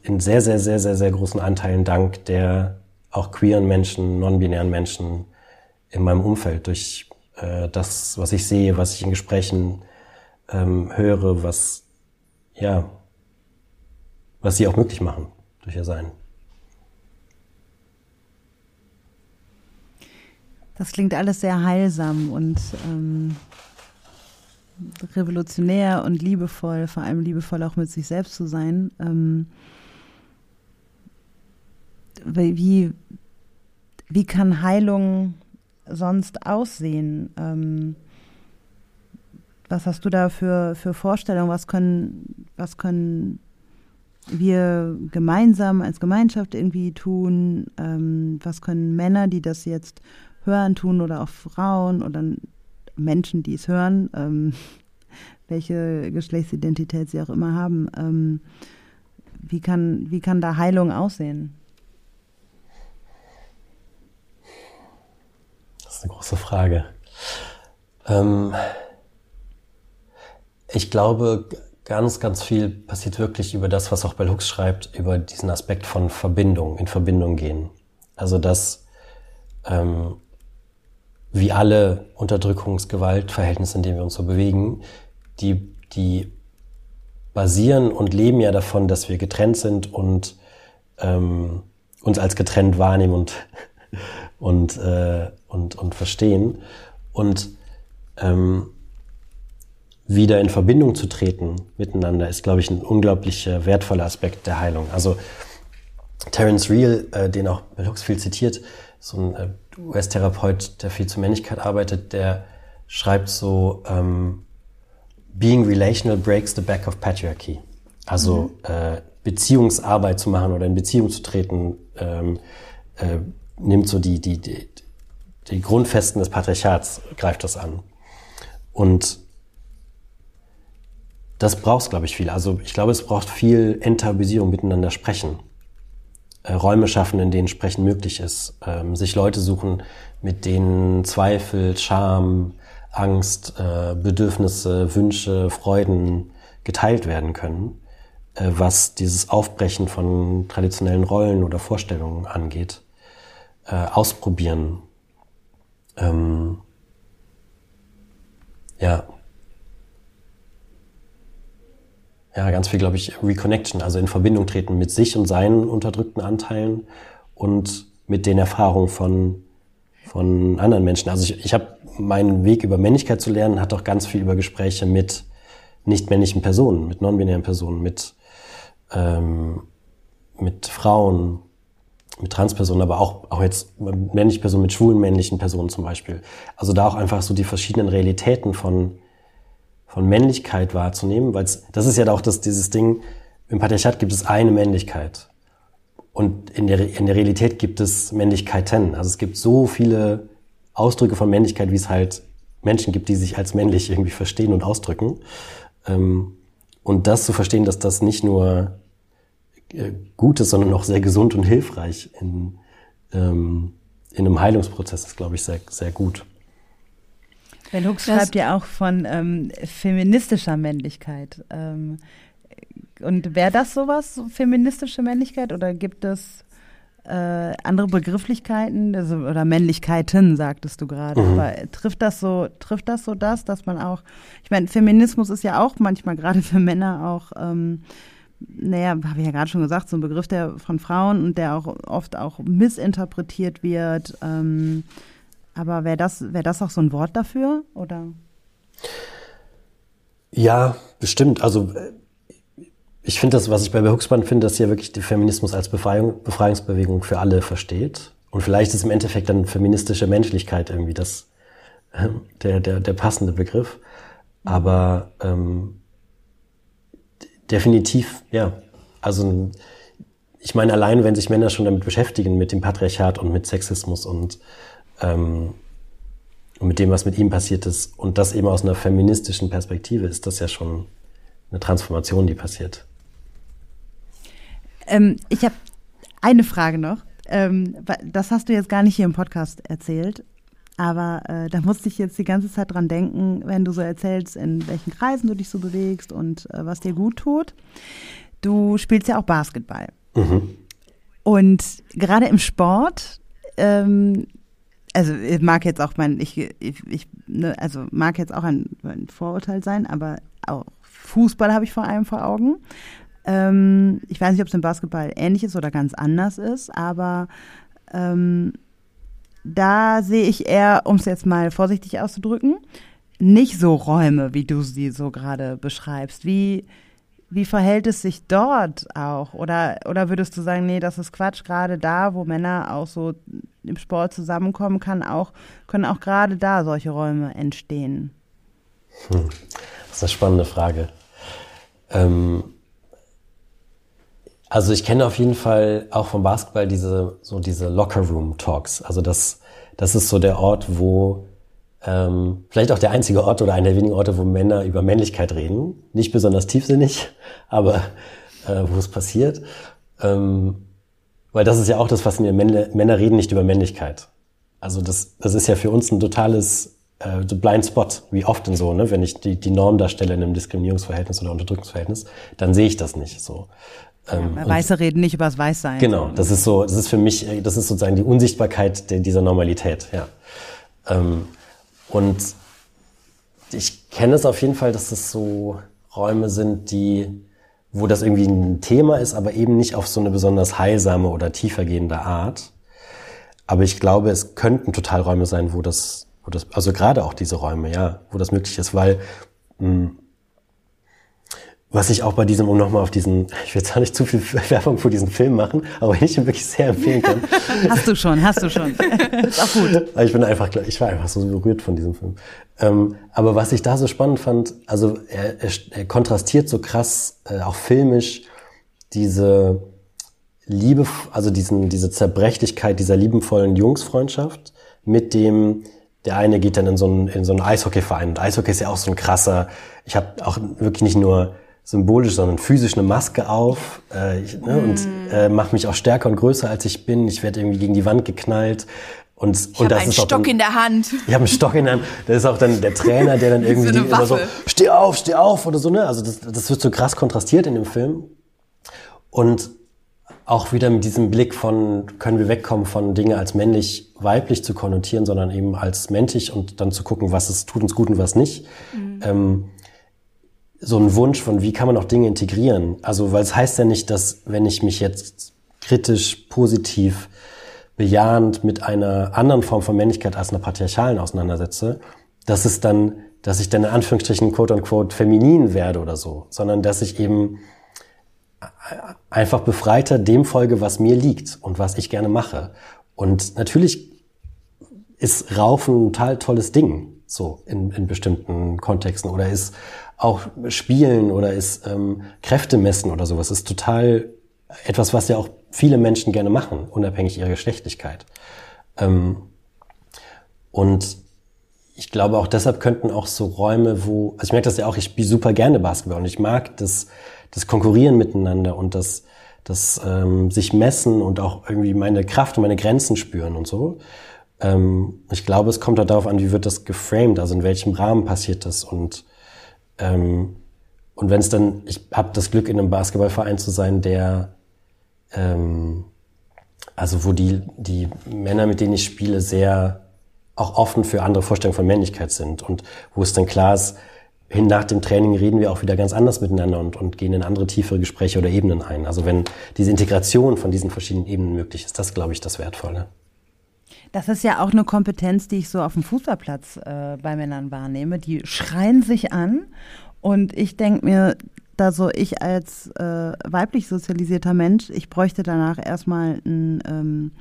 in sehr, sehr, sehr, sehr, sehr großen Anteilen dank der auch queeren Menschen, non-binären Menschen in meinem Umfeld, durch äh, das, was ich sehe, was ich in Gesprächen ähm, höre, was, ja, was sie auch möglich machen durch ihr Sein. Das klingt alles sehr heilsam und ähm, revolutionär und liebevoll, vor allem liebevoll auch mit sich selbst zu sein. Ähm, wie, wie kann Heilung sonst aussehen? Ähm, was hast du da für, für Vorstellungen? Was können, was können wir gemeinsam als Gemeinschaft irgendwie tun? Ähm, was können Männer, die das jetzt hören tun oder auch Frauen oder Menschen, die es hören, ähm, welche Geschlechtsidentität sie auch immer haben. Ähm, wie, kann, wie kann da Heilung aussehen? Das ist eine große Frage. Ähm, ich glaube, ganz, ganz viel passiert wirklich über das, was auch Bell Hooks schreibt, über diesen Aspekt von Verbindung, in Verbindung gehen. Also, dass ähm, wie alle Unterdrückungsgewaltverhältnisse, in denen wir uns so bewegen, die, die basieren und leben ja davon, dass wir getrennt sind und ähm, uns als getrennt wahrnehmen und, und, äh, und, und verstehen. Und ähm, wieder in Verbindung zu treten miteinander ist, glaube ich, ein unglaublich wertvoller Aspekt der Heilung. Also Terence Real, äh, den auch Hooks viel zitiert, so ein äh, US-Therapeut, der viel zur Männlichkeit arbeitet, der schreibt so, ähm, Being relational breaks the back of patriarchy. Also mhm. äh, Beziehungsarbeit zu machen oder in Beziehung zu treten, ähm, äh, nimmt so die, die, die, die Grundfesten des Patriarchats, greift das an. Und das braucht es, glaube ich, viel. Also ich glaube, es braucht viel Enttabuisierung, miteinander sprechen. Äh, Räume schaffen, in denen Sprechen möglich ist, ähm, sich Leute suchen, mit denen Zweifel, Scham, Angst, äh, Bedürfnisse, Wünsche, Freuden geteilt werden können, äh, was dieses Aufbrechen von traditionellen Rollen oder Vorstellungen angeht, äh, ausprobieren. Ähm, ja, ja, ganz viel, glaube ich, Reconnection, also in Verbindung treten mit sich und seinen unterdrückten Anteilen und mit den Erfahrungen von, von anderen Menschen. Also ich, ich habe meinen Weg über Männlichkeit zu lernen, hat auch ganz viel über Gespräche mit nicht-männlichen Personen, mit non-binären Personen, mit, ähm, mit Frauen, mit Transpersonen, aber auch, auch jetzt männliche Personen, mit schwulen männlichen Personen zum Beispiel. Also da auch einfach so die verschiedenen Realitäten von von Männlichkeit wahrzunehmen, weil das ist ja auch das, dieses Ding, im Patriarchat gibt es eine Männlichkeit. Und in der, in der Realität gibt es Männlichkeiten. Also es gibt so viele Ausdrücke von Männlichkeit, wie es halt Menschen gibt, die sich als männlich irgendwie verstehen und ausdrücken. Ähm, und das zu verstehen, dass das nicht nur äh, gut ist, sondern auch sehr gesund und hilfreich in, ähm, in einem Heilungsprozess ist, glaube ich, sehr, sehr gut. Bell Hooks schreibt ja auch von ähm, feministischer Männlichkeit. Ähm, und wäre das sowas, so feministische Männlichkeit, oder gibt es äh, andere Begrifflichkeiten also, oder Männlichkeiten, sagtest du gerade. Mhm. Aber trifft das so, trifft das so das, dass man auch, ich meine, Feminismus ist ja auch manchmal gerade für Männer auch, ähm, naja, habe ich ja gerade schon gesagt, so ein Begriff der von Frauen und der auch oft auch missinterpretiert wird. Ähm, aber wäre das, wär das auch so ein Wort dafür? Oder? Ja, bestimmt. Also äh, ich finde das, was ich bei Huxmann finde, dass er wirklich den Feminismus als Befreiung, Befreiungsbewegung für alle versteht. Und vielleicht ist im Endeffekt dann feministische Menschlichkeit irgendwie das, der, der, der passende Begriff. Aber ähm, definitiv, ja. Also ich meine, allein wenn sich Männer schon damit beschäftigen, mit dem Patriarchat und mit Sexismus und, ähm, und mit dem, was mit ihm passiert ist, und das eben aus einer feministischen Perspektive, ist das ja schon eine Transformation, die passiert. Ähm, ich habe eine Frage noch. Ähm, das hast du jetzt gar nicht hier im Podcast erzählt. Aber äh, da musste ich jetzt die ganze Zeit dran denken, wenn du so erzählst, in welchen Kreisen du dich so bewegst und äh, was dir gut tut. Du spielst ja auch Basketball. Mhm. Und gerade im Sport, ähm, also mag jetzt auch mein, ich, ich, ich ne, also mag jetzt auch ein, ein Vorurteil sein, aber auch Fußball habe ich vor allem vor Augen. Ähm, ich weiß nicht, ob es im Basketball ähnlich ist oder ganz anders ist, aber ähm, da sehe ich eher, um es jetzt mal vorsichtig auszudrücken, nicht so Räume, wie du sie so gerade beschreibst. Wie, wie verhält es sich dort auch? Oder, oder würdest du sagen, nee, das ist Quatsch, gerade da, wo Männer auch so im Sport zusammenkommen, kann auch, können auch gerade da solche Räume entstehen? Hm. Das ist eine spannende Frage. Ähm, also ich kenne auf jeden Fall auch vom Basketball diese so diese Locker Room Talks. Also das das ist so der Ort, wo ähm, vielleicht auch der einzige Ort oder einer der wenigen Orte, wo Männer über Männlichkeit reden. Nicht besonders tiefsinnig, aber äh, wo es passiert. Ähm, weil das ist ja auch das Faszinierende. Männer, Männer reden nicht über Männlichkeit. Also das, das ist ja für uns ein totales äh, Blind Spot, wie oft denn so, ne? wenn ich die, die Norm darstelle in einem Diskriminierungsverhältnis oder Unterdrückungsverhältnis, dann sehe ich das nicht so. Ähm, ja, Weiße reden nicht über das Weißsein. Genau, das ist so, das ist für mich, äh, das ist sozusagen die Unsichtbarkeit der, dieser Normalität, ja. Ähm, und ich kenne es auf jeden Fall, dass es so Räume sind, die, wo das irgendwie ein Thema ist, aber eben nicht auf so eine besonders heilsame oder tiefergehende Art. Aber ich glaube, es könnten total Räume sein, wo das, wo das, also gerade auch diese Räume, ja, wo das möglich ist, weil mh, hm, was ich auch bei diesem, um nochmal auf diesen, ich will jetzt auch nicht zu viel Werbung für diesen Film machen, aber ich ihn wirklich sehr empfehlen kann. hast du schon, hast du schon. ist auch gut. Ich bin einfach, ich war einfach so berührt von diesem Film. Ähm, aber was ich da so spannend fand, also er, er, er kontrastiert so krass, äh, auch filmisch, diese Liebe, also diesen, diese Zerbrechlichkeit dieser liebenvollen Jungsfreundschaft mit dem, der eine geht dann in so einen, in so einen Eishockeyverein. Und Eishockey ist ja auch so ein krasser, ich habe auch wirklich nicht nur symbolisch, sondern physisch eine Maske auf äh, ich, ne, mm. und äh, mache mich auch stärker und größer als ich bin. Ich werde irgendwie gegen die Wand geknallt. Und, ich und das einen ist Stock dann, in der Hand. Ich habe einen Stock in der Hand. Das ist auch dann der Trainer, der dann irgendwie so immer so, steh auf, steh auf oder so. Ne? Also das, das wird so krass kontrastiert in dem Film. Und auch wieder mit diesem Blick von, können wir wegkommen von Dinge als männlich, weiblich zu konnotieren, sondern eben als männlich und dann zu gucken, was es tut uns gut und was nicht. Mhm. Ähm, so ein Wunsch von, wie kann man auch Dinge integrieren? Also, weil es heißt ja nicht, dass wenn ich mich jetzt kritisch, positiv, bejahend mit einer anderen Form von Männlichkeit als einer patriarchalen auseinandersetze, dass es dann, dass ich dann in Anführungsstrichen quote unquote feminin werde oder so, sondern dass ich eben einfach befreiter dem folge, was mir liegt und was ich gerne mache. Und natürlich ist Raufen ein total tolles Ding, so in, in bestimmten Kontexten oder ist auch Spielen oder ist ähm, Kräfte messen oder sowas ist total etwas, was ja auch viele Menschen gerne machen, unabhängig ihrer Geschlechtlichkeit. Ähm, und ich glaube auch deshalb könnten auch so Räume, wo, also ich merke das ja auch, ich spiele super gerne Basketball und ich mag das, das Konkurrieren miteinander und das, das ähm, sich messen und auch irgendwie meine Kraft und meine Grenzen spüren und so. Ähm, ich glaube, es kommt halt darauf an, wie wird das geframed, also in welchem Rahmen passiert das und ähm, und wenn es dann, ich habe das Glück, in einem Basketballverein zu sein, der, ähm, also wo die, die Männer, mit denen ich spiele, sehr auch offen für andere Vorstellungen von Männlichkeit sind und wo es dann klar ist, hin nach dem Training reden wir auch wieder ganz anders miteinander und, und gehen in andere tiefere Gespräche oder Ebenen ein. Also wenn diese Integration von diesen verschiedenen Ebenen möglich ist, das glaube ich das Wertvolle. Das ist ja auch eine Kompetenz, die ich so auf dem Fußballplatz äh, bei Männern wahrnehme. Die schreien sich an und ich denke mir, da so ich als äh, weiblich sozialisierter Mensch, ich bräuchte danach erstmal ein, ähm,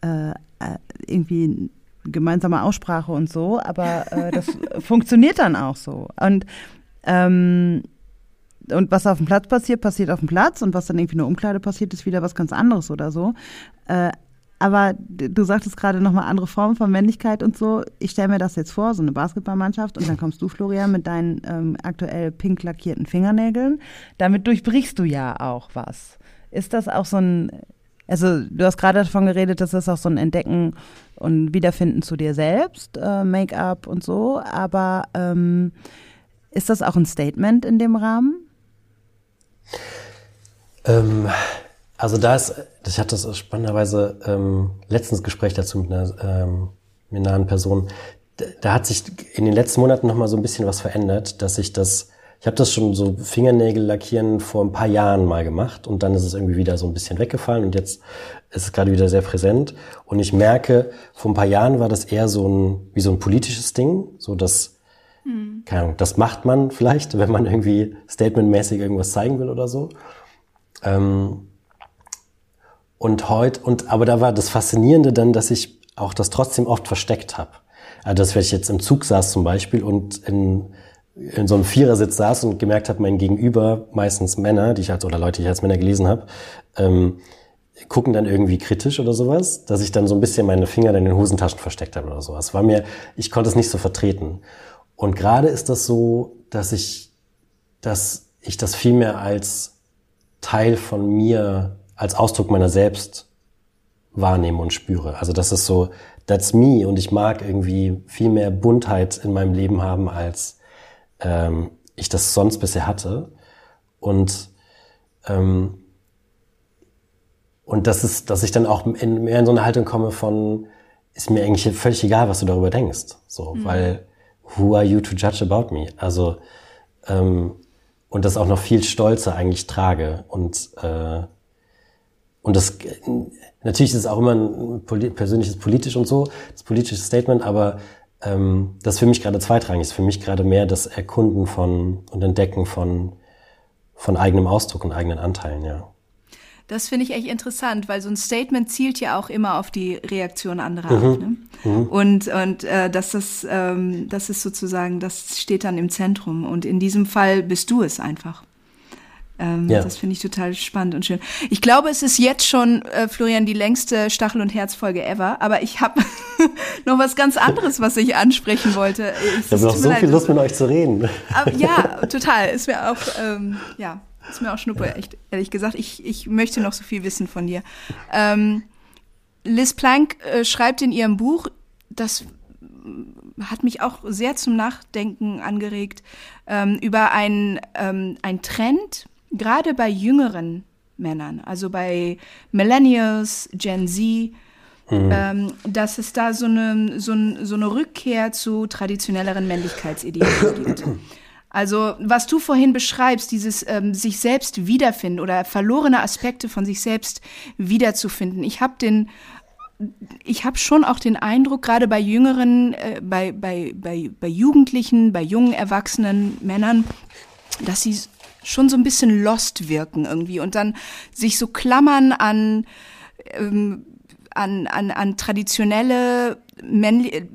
äh, äh irgendwie gemeinsame Aussprache und so, aber äh, das funktioniert dann auch so. Und ähm, und was auf dem Platz passiert, passiert auf dem Platz und was dann irgendwie nur Umkleide passiert, ist wieder was ganz anderes oder so. Äh, aber du sagtest gerade nochmal andere Formen von Männlichkeit und so. Ich stelle mir das jetzt vor, so eine Basketballmannschaft und dann kommst du, Florian, mit deinen ähm, aktuell pink lackierten Fingernägeln. Damit durchbrichst du ja auch was. Ist das auch so ein, also du hast gerade davon geredet, dass das auch so ein Entdecken und Wiederfinden zu dir selbst, äh, Make-up und so, aber ähm, ist das auch ein Statement in dem Rahmen? Ähm, also da ist, ich hatte das spannenderweise ähm, letztens Gespräch dazu mit einer, ähm, mit einer nahen Person. Da, hat sich in den letzten Monaten noch mal so ein bisschen was verändert, dass ich das, ich habe das schon so Fingernägel lackieren vor ein paar Jahren mal gemacht und dann ist es irgendwie wieder so ein bisschen weggefallen und jetzt ist es gerade wieder sehr präsent und ich merke, vor ein paar Jahren war das eher so ein wie so ein politisches Ding, so dass hm. keine Ahnung, das macht man vielleicht, wenn man irgendwie statementmäßig irgendwas zeigen will oder so. Ähm, und heute, und aber da war das Faszinierende dann, dass ich auch das trotzdem oft versteckt habe. Also dass wenn ich jetzt im Zug saß zum Beispiel und in, in so einem Vierersitz saß und gemerkt habe, mein Gegenüber, meistens Männer, die ich als oder Leute, die ich als Männer gelesen habe, ähm, gucken dann irgendwie kritisch oder sowas, dass ich dann so ein bisschen meine Finger in den Hosentaschen versteckt habe oder sowas. War mir, ich konnte es nicht so vertreten. Und gerade ist das so, dass ich, dass ich das viel mehr als Teil von mir als Ausdruck meiner selbst wahrnehme und spüre. Also das ist so, that's me und ich mag irgendwie viel mehr Buntheit in meinem Leben haben, als ähm, ich das sonst bisher hatte. Und ähm, und das ist, dass ich dann auch in, mehr in so eine Haltung komme von, ist mir eigentlich völlig egal, was du darüber denkst. So, mhm. weil who are you to judge about me? Also ähm, und das auch noch viel stolzer eigentlich trage und äh, und das, natürlich ist es auch immer ein persönliches politisch und so, das politische Statement, aber ähm, das ist für mich gerade zweitrangig, ist für mich gerade mehr das Erkunden von und Entdecken von, von eigenem Ausdruck und eigenen Anteilen, ja. Das finde ich echt interessant, weil so ein Statement zielt ja auch immer auf die Reaktion anderer mhm. ab. Ne? Mhm. Und, und äh, das, ist, ähm, das ist sozusagen, das steht dann im Zentrum. Und in diesem Fall bist du es einfach. Ähm, ja. Das finde ich total spannend und schön. Ich glaube, es ist jetzt schon, äh, Florian, die längste Stachel- und Herzfolge ever, aber ich habe noch was ganz anderes, was ich ansprechen wollte. Ich habe noch so leid. viel Lust, mit euch zu reden. Aber, ja, total. Ist mir auch, ähm, ja, ist mir auch schnuppe, ja. echt, ehrlich gesagt. Ich, ich möchte noch so viel wissen von dir. Ähm, Liz Plank äh, schreibt in ihrem Buch, das hat mich auch sehr zum Nachdenken angeregt, ähm, über einen, ähm, ein Trend, gerade bei jüngeren Männern, also bei Millennials, Gen Z, mhm. ähm, dass es da so eine, so, ein, so eine Rückkehr zu traditionelleren Männlichkeitsidealen gibt. Also was du vorhin beschreibst, dieses ähm, sich selbst wiederfinden oder verlorene Aspekte von sich selbst wiederzufinden. Ich habe den ich habe schon auch den Eindruck, gerade bei jüngeren, äh, bei, bei, bei, bei Jugendlichen, bei jungen erwachsenen Männern, dass sie schon so ein bisschen lost wirken irgendwie und dann sich so klammern an, ähm, an, an, an traditionelle männliche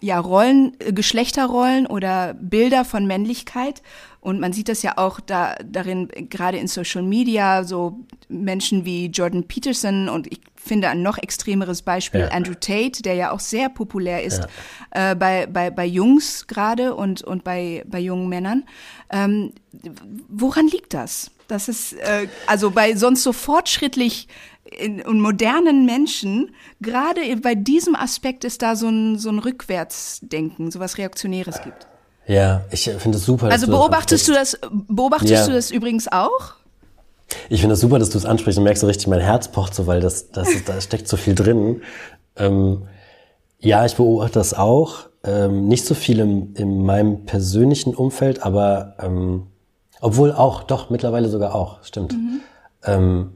ja, Rollen, äh, Geschlechterrollen oder Bilder von Männlichkeit. Und man sieht das ja auch da, darin, gerade in Social Media, so Menschen wie Jordan Peterson und ich finde ein noch extremeres Beispiel ja. Andrew Tate, der ja auch sehr populär ist ja. äh, bei, bei, bei Jungs gerade und, und bei, bei jungen Männern. Ähm, woran liegt das? Das ist äh, also bei sonst so fortschrittlich in, und modernen Menschen, gerade bei diesem Aspekt ist da so ein, so ein Rückwärtsdenken, so was Reaktionäres gibt. Ja, ich finde es super. Also beobachtest du das, beobachtest ja. du das übrigens auch? Ich finde es das super, dass du es ansprichst und merkst so richtig, mein Herz pocht so, weil das, das, da steckt so viel drin. Ähm, ja, ich beobachte das auch. Ähm, nicht so viel im, in meinem persönlichen Umfeld, aber ähm, obwohl auch, doch, mittlerweile sogar auch, stimmt. Mhm. Ähm,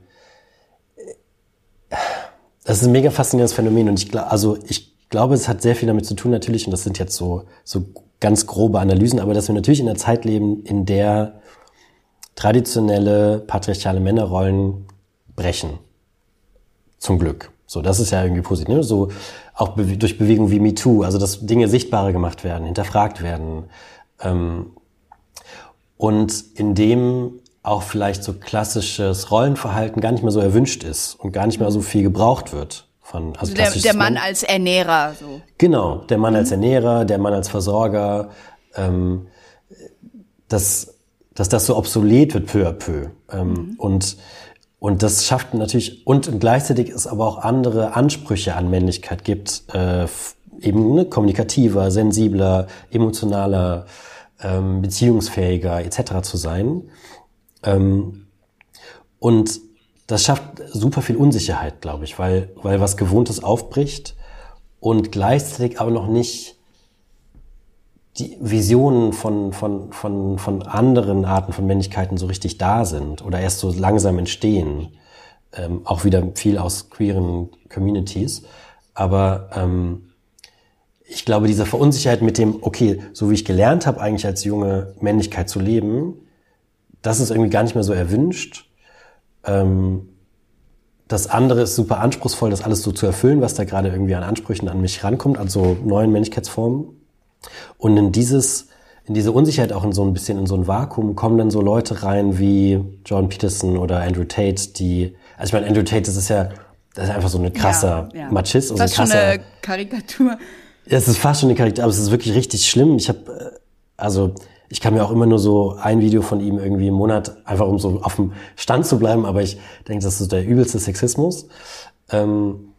das ist ein mega faszinierendes Phänomen und ich glaube, also ich glaube, es hat sehr viel damit zu tun natürlich und das sind jetzt so, so ganz grobe Analysen, aber dass wir natürlich in einer Zeit leben, in der traditionelle patriarchale Männerrollen brechen. Zum Glück. So, das ist ja irgendwie positiv. Ne? So auch be durch Bewegungen wie MeToo, also dass Dinge sichtbarer gemacht werden, hinterfragt werden. Ähm, und in dem auch vielleicht so klassisches Rollenverhalten gar nicht mehr so erwünscht ist und gar nicht mehr so viel gebraucht wird. Von, also der, der Mann als Ernährer. So. Genau, der Mann mhm. als Ernährer, der Mann als Versorger, ähm, dass, dass das so obsolet wird peu à peu. Ähm, mhm. Und und das schafft natürlich, und gleichzeitig es aber auch andere Ansprüche an Männlichkeit gibt, äh, eben ne, kommunikativer, sensibler, emotionaler, ähm, beziehungsfähiger etc. zu sein. Ähm, und das schafft super viel Unsicherheit, glaube ich, weil, weil was Gewohntes aufbricht und gleichzeitig aber noch nicht die Visionen von, von, von, von anderen Arten von Männlichkeiten so richtig da sind oder erst so langsam entstehen. Ähm, auch wieder viel aus queeren Communities. Aber ähm, ich glaube, diese Verunsicherheit mit dem, okay, so wie ich gelernt habe, eigentlich als junge Männlichkeit zu leben, das ist irgendwie gar nicht mehr so erwünscht. Ähm, das andere ist super anspruchsvoll, das alles so zu erfüllen, was da gerade irgendwie an Ansprüchen an mich rankommt, also neuen Männlichkeitsformen. Und in dieses, in diese Unsicherheit auch in so ein bisschen in so ein Vakuum kommen dann so Leute rein wie John Peterson oder Andrew Tate, die, also ich meine, Andrew Tate, das ist ja, das ist einfach so eine krasser ja, ja. Machist. Also das ist schon eine Karikatur. Ja, es ist fast schon eine Karikatur, aber es ist wirklich richtig schlimm. Ich habe, äh, also ich kann mir auch immer nur so ein Video von ihm irgendwie im Monat, einfach um so auf dem Stand zu bleiben, aber ich denke, das ist der übelste Sexismus. Ähm,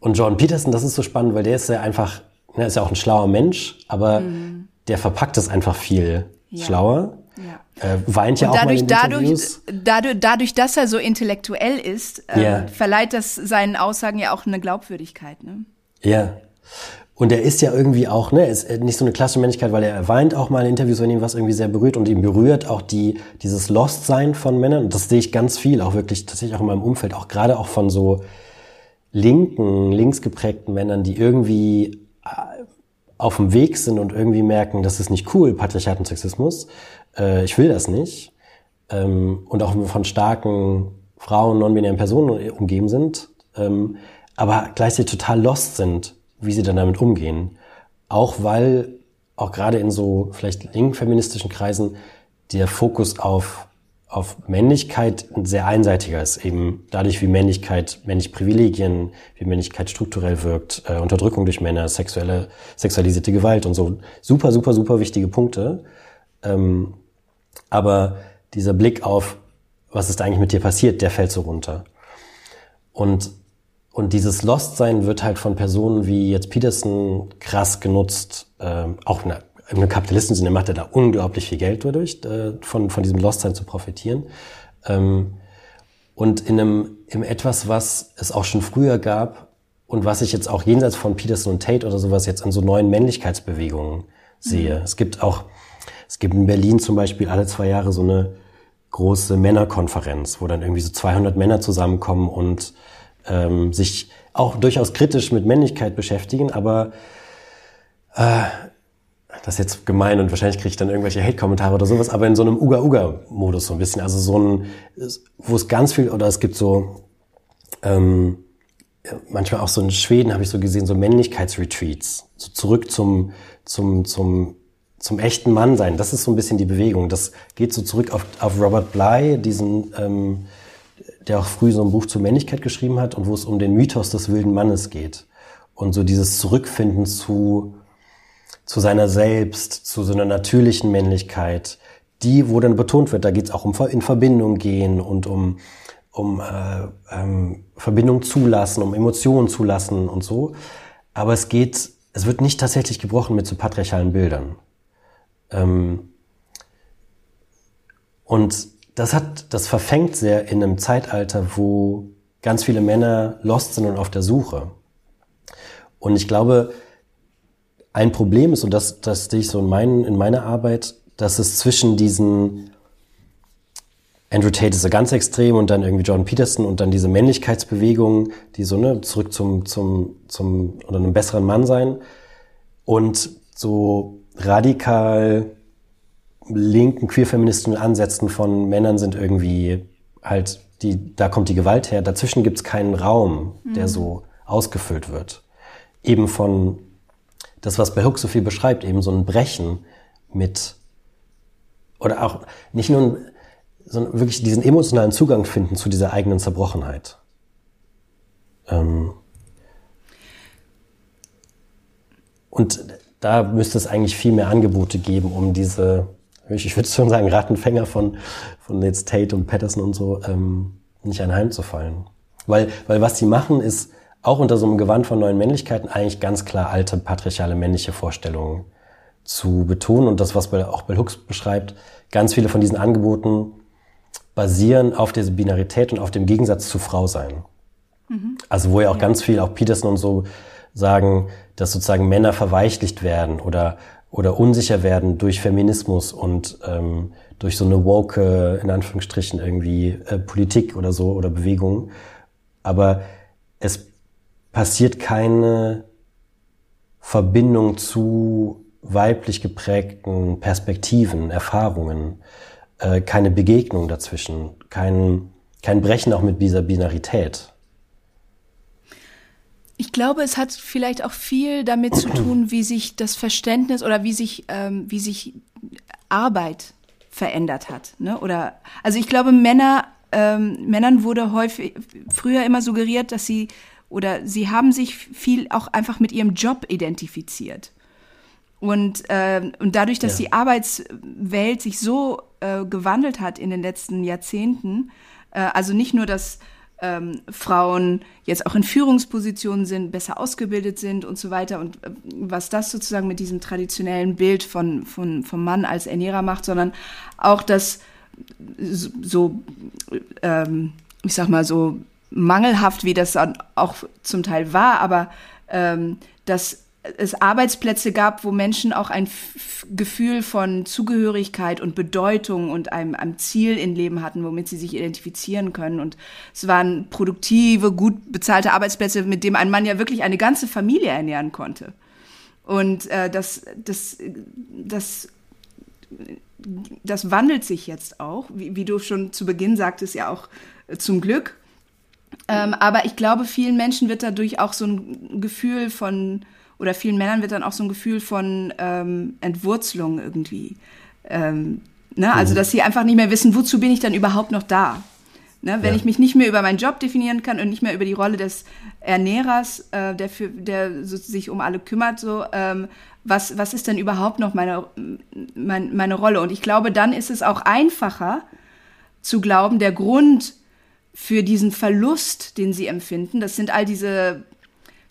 und John Peterson, das ist so spannend, weil der ist ja einfach er ist ja auch ein schlauer Mensch, aber mhm. der verpackt es einfach viel ja. schlauer. Ja. Äh, weint ja und auch dadurch, mal in dadurch, dadurch, dadurch, dass er so intellektuell ist, äh, ja. verleiht das seinen Aussagen ja auch eine Glaubwürdigkeit. Ne? Ja. Und er ist ja irgendwie auch, ne, ist nicht so eine klassische Männlichkeit, weil er weint auch mal in Interviews, wenn ihn was irgendwie sehr berührt und ihn berührt auch die, dieses Lost-Sein von Männern. Und das sehe ich ganz viel, auch wirklich tatsächlich auch in meinem Umfeld, auch gerade auch von so linken, linksgeprägten Männern, die irgendwie auf dem Weg sind und irgendwie merken, das ist nicht cool, Patriarchat und Sexismus, äh, ich will das nicht, ähm, und auch von starken Frauen, non-binären Personen umgeben sind, ähm, aber gleichzeitig total lost sind, wie sie dann damit umgehen. Auch weil, auch gerade in so vielleicht linken feministischen Kreisen, der Fokus auf auf Männlichkeit ein sehr einseitiger ist, eben dadurch, wie Männlichkeit, männliche Privilegien, wie Männlichkeit strukturell wirkt, äh, Unterdrückung durch Männer, sexuelle, sexualisierte Gewalt und so. Super, super, super wichtige Punkte. Ähm, aber dieser Blick auf, was ist eigentlich mit dir passiert, der fällt so runter. Und, und dieses Lost-Sein wird halt von Personen wie jetzt Peterson krass genutzt, äh, auch eine im Kapitalistensinne macht er da unglaublich viel Geld dadurch, äh, von, von diesem Lost-Sein zu profitieren. Ähm, und in einem, in etwas, was es auch schon früher gab und was ich jetzt auch jenseits von Peterson und Tate oder sowas jetzt in so neuen Männlichkeitsbewegungen sehe. Mhm. Es gibt auch, es gibt in Berlin zum Beispiel alle zwei Jahre so eine große Männerkonferenz, wo dann irgendwie so 200 Männer zusammenkommen und ähm, sich auch durchaus kritisch mit Männlichkeit beschäftigen, aber äh, das ist jetzt gemein und wahrscheinlich kriege ich dann irgendwelche Hate-Kommentare oder sowas, aber in so einem Uga-Uga-Modus so ein bisschen. Also so ein, wo es ganz viel, oder es gibt so, ähm, manchmal auch so in Schweden habe ich so gesehen, so Männlichkeitsretreats. So zurück zum, zum, zum, zum echten Mann sein. Das ist so ein bisschen die Bewegung. Das geht so zurück auf, auf Robert Bly, diesen, ähm, der auch früh so ein Buch zur Männlichkeit geschrieben hat und wo es um den Mythos des wilden Mannes geht. Und so dieses Zurückfinden zu, zu seiner selbst, zu so einer natürlichen Männlichkeit, die, wo dann betont wird, da geht es auch um in Verbindung gehen und um, um äh, ähm, Verbindung zulassen, um Emotionen zulassen und so. Aber es geht, es wird nicht tatsächlich gebrochen mit so patriarchalen Bildern. Ähm, und das hat, das verfängt sehr in einem Zeitalter, wo ganz viele Männer lost sind und auf der Suche. Und ich glaube, ein Problem ist, und das, das sehe ich so in, mein, in meiner Arbeit, dass es zwischen diesen Andrew Tate ist ja ganz extrem und dann irgendwie Jordan Peterson und dann diese Männlichkeitsbewegung, die so, ne, zurück zum, zum, zum, oder einem besseren Mann sein und so radikal linken queerfeministischen Ansätzen von Männern sind irgendwie halt, die, da kommt die Gewalt her. Dazwischen gibt es keinen Raum, der mhm. so ausgefüllt wird. Eben von das, was Bell Hooks so viel beschreibt, eben so ein Brechen mit, oder auch nicht nur, sondern wirklich diesen emotionalen Zugang finden zu dieser eigenen Zerbrochenheit. Ähm und da müsste es eigentlich viel mehr Angebote geben, um diese, ich würde schon sagen, Rattenfänger von, von jetzt Tate und Patterson und so, ähm, nicht anheimzufallen. Weil, weil was sie machen, ist auch unter so einem Gewand von neuen Männlichkeiten eigentlich ganz klar alte patriarchale männliche Vorstellungen zu betonen. Und das, was auch Bell Hooks beschreibt, ganz viele von diesen Angeboten basieren auf dieser Binarität und auf dem Gegensatz zu Frau sein. Mhm. Also wo ja auch ja. ganz viel, auch Peterson und so sagen, dass sozusagen Männer verweichlicht werden oder, oder unsicher werden durch Feminismus und ähm, durch so eine woke, in Anführungsstrichen, irgendwie äh, Politik oder so oder Bewegung. Aber es passiert keine Verbindung zu weiblich geprägten Perspektiven, Erfahrungen, äh, keine Begegnung dazwischen, kein, kein Brechen auch mit dieser Binarität. Ich glaube, es hat vielleicht auch viel damit zu tun, wie sich das Verständnis oder wie sich, ähm, wie sich Arbeit verändert hat. Ne? Oder also ich glaube, Männer, ähm, Männern wurde häufig früher immer suggeriert, dass sie oder sie haben sich viel auch einfach mit ihrem Job identifiziert. Und, äh, und dadurch, dass ja. die Arbeitswelt sich so äh, gewandelt hat in den letzten Jahrzehnten, äh, also nicht nur, dass ähm, Frauen jetzt auch in Führungspositionen sind, besser ausgebildet sind und so weiter. Und äh, was das sozusagen mit diesem traditionellen Bild von, von, vom Mann als Ernährer macht, sondern auch, dass so, ähm, ich sag mal so mangelhaft, wie das auch zum Teil war, aber ähm, dass es Arbeitsplätze gab, wo Menschen auch ein F Gefühl von Zugehörigkeit und Bedeutung und einem, einem Ziel im Leben hatten, womit sie sich identifizieren können. Und es waren produktive, gut bezahlte Arbeitsplätze, mit dem ein Mann ja wirklich eine ganze Familie ernähren konnte. Und äh, das, das, das, das wandelt sich jetzt auch, wie, wie du schon zu Beginn sagtest, ja auch äh, zum Glück. Ähm, aber ich glaube, vielen Menschen wird dadurch auch so ein Gefühl von, oder vielen Männern wird dann auch so ein Gefühl von ähm, Entwurzelung irgendwie. Ähm, ne? Also, mhm. dass sie einfach nicht mehr wissen, wozu bin ich dann überhaupt noch da? Ne? Wenn ja. ich mich nicht mehr über meinen Job definieren kann und nicht mehr über die Rolle des Ernährers, äh, der, für, der so, sich um alle kümmert, so, ähm, was, was ist denn überhaupt noch meine, mein, meine Rolle? Und ich glaube, dann ist es auch einfacher zu glauben, der Grund für diesen Verlust, den sie empfinden, das sind all diese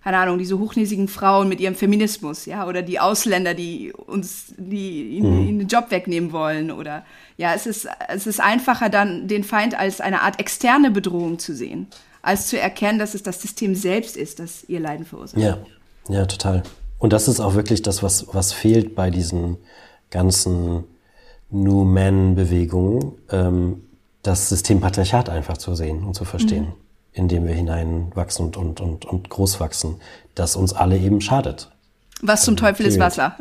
keine Ahnung, diese hochnäsigen Frauen mit ihrem Feminismus, ja, oder die Ausländer, die uns, die ihnen, mhm. ihnen den Job wegnehmen wollen, oder ja, es ist, es ist einfacher dann den Feind als eine Art externe Bedrohung zu sehen, als zu erkennen, dass es das System selbst ist, das ihr Leiden verursacht. Ja, ja, total. Und das ist auch wirklich das, was, was fehlt bei diesen ganzen New Men-Bewegungen, ähm, das System Patriarchat einfach zu sehen und zu verstehen. Mhm in dem wir hineinwachsen und, und, und, und groß wachsen, das uns alle eben schadet. Was zum ähm, Teufel ist Wasser?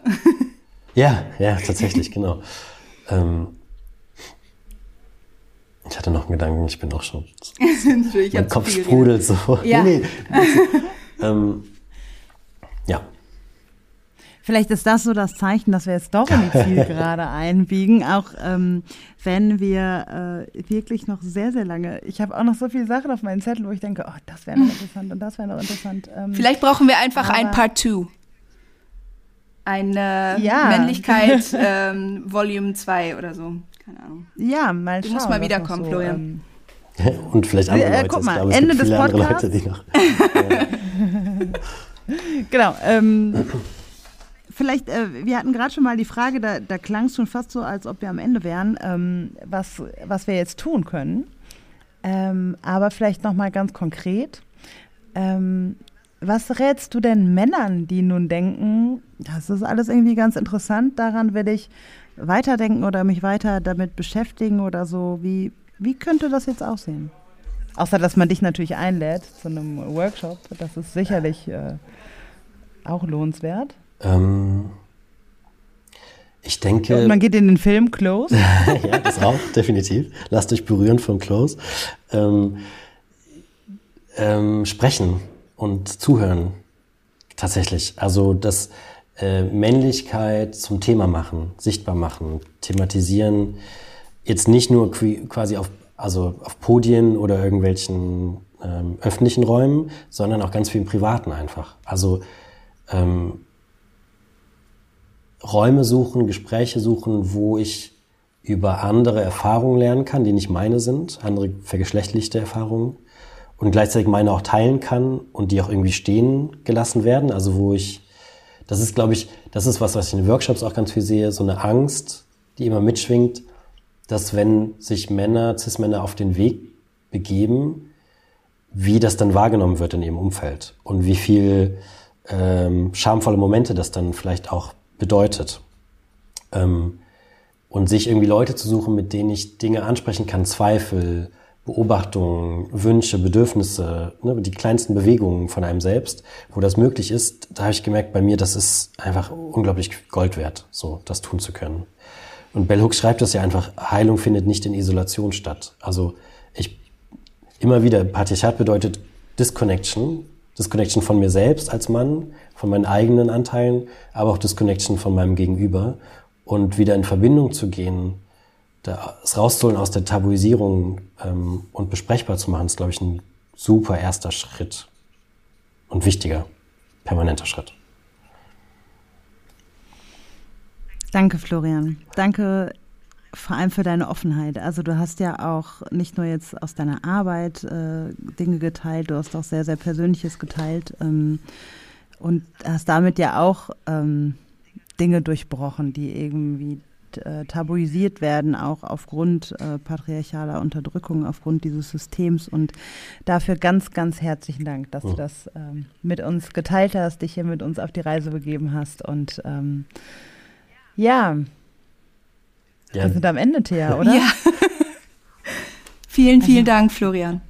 ja, ja, tatsächlich, genau. Ähm, ich hatte noch einen Gedanken, ich bin auch schon. ich mein Kopf sprudelt so. Ja. Nee, nee. ähm. Vielleicht ist das so das Zeichen, dass wir jetzt doch in die Zielgerade einbiegen, auch ähm, wenn wir äh, wirklich noch sehr, sehr lange, ich habe auch noch so viele Sachen auf meinen Zettel, wo ich denke, oh, das wäre noch interessant und das wäre noch interessant. Ähm, Vielleicht brauchen wir einfach ein Part 2. Eine ja. Männlichkeit ähm, Volume 2 oder so. Keine Ahnung. Ja, mal schauen. Du musst mal wiederkommen, so, Florian. Ähm, und vielleicht andere äh, Leute. Guck mal, glaube, Ende des Podcasts. Leute, noch, genau. Ähm, vielleicht, äh, wir hatten gerade schon mal die Frage, da, da klang es schon fast so, als ob wir am Ende wären, ähm, was, was wir jetzt tun können. Ähm, aber vielleicht nochmal ganz konkret. Ähm, was rätst du denn Männern, die nun denken, das ist alles irgendwie ganz interessant, daran will ich weiterdenken oder mich weiter damit beschäftigen oder so? Wie, wie könnte das jetzt aussehen? Außer, dass man dich natürlich einlädt zu einem Workshop. Das ist sicherlich äh, auch lohnenswert. Ähm, ich denke. Und man geht in den Film Close. ja, das auch, definitiv. Lasst euch berühren von Close. Ähm, ähm, sprechen. und Zuhören. Tatsächlich. Also das äh, Männlichkeit zum Thema machen, sichtbar machen, thematisieren. Jetzt nicht nur quasi auf, also auf Podien oder irgendwelchen ähm, öffentlichen Räumen, sondern auch ganz viel im Privaten einfach. Also ähm, Räume suchen, Gespräche suchen, wo ich über andere Erfahrungen lernen kann, die nicht meine sind, andere vergeschlechtlichte Erfahrungen und gleichzeitig meine auch teilen kann und die auch irgendwie stehen gelassen werden. Also wo ich, das ist, glaube ich, das ist was, was ich in Workshops auch ganz viel sehe, so eine Angst, die immer mitschwingt, dass wenn sich Männer, Cis-Männer auf den Weg begeben, wie das dann wahrgenommen wird in ihrem Umfeld und wie viel ähm, schamvolle Momente das dann vielleicht auch bedeutet. Ähm, und sich irgendwie Leute zu suchen, mit denen ich Dinge ansprechen kann, Zweifel, Beobachtungen, Wünsche, Bedürfnisse, ne, die kleinsten Bewegungen von einem selbst, wo das möglich ist, da habe ich gemerkt bei mir, das ist einfach unglaublich Gold wert, so das tun zu können. Und Bell Hooks schreibt das ja einfach, Heilung findet nicht in Isolation statt. Also ich immer wieder, Patriarchat bedeutet Disconnection, Disconnection von mir selbst als Mann, von meinen eigenen Anteilen, aber auch Disconnection von meinem Gegenüber und wieder in Verbindung zu gehen, das rauszuholen aus der Tabuisierung ähm, und besprechbar zu machen, ist, glaube ich, ein super erster Schritt und wichtiger, permanenter Schritt. Danke, Florian. Danke vor allem für deine Offenheit. Also du hast ja auch nicht nur jetzt aus deiner Arbeit äh, Dinge geteilt, du hast auch sehr, sehr Persönliches geteilt ähm, und hast damit ja auch ähm, Dinge durchbrochen, die irgendwie äh, tabuisiert werden, auch aufgrund äh, patriarchaler Unterdrückung, aufgrund dieses Systems. Und dafür ganz, ganz herzlichen Dank, dass oh. du das ähm, mit uns geteilt hast, dich hier mit uns auf die Reise begeben hast. Und ähm, ja, ja, wir sind am Ende, Thea, oder? Ja. vielen, vielen also. Dank, Florian.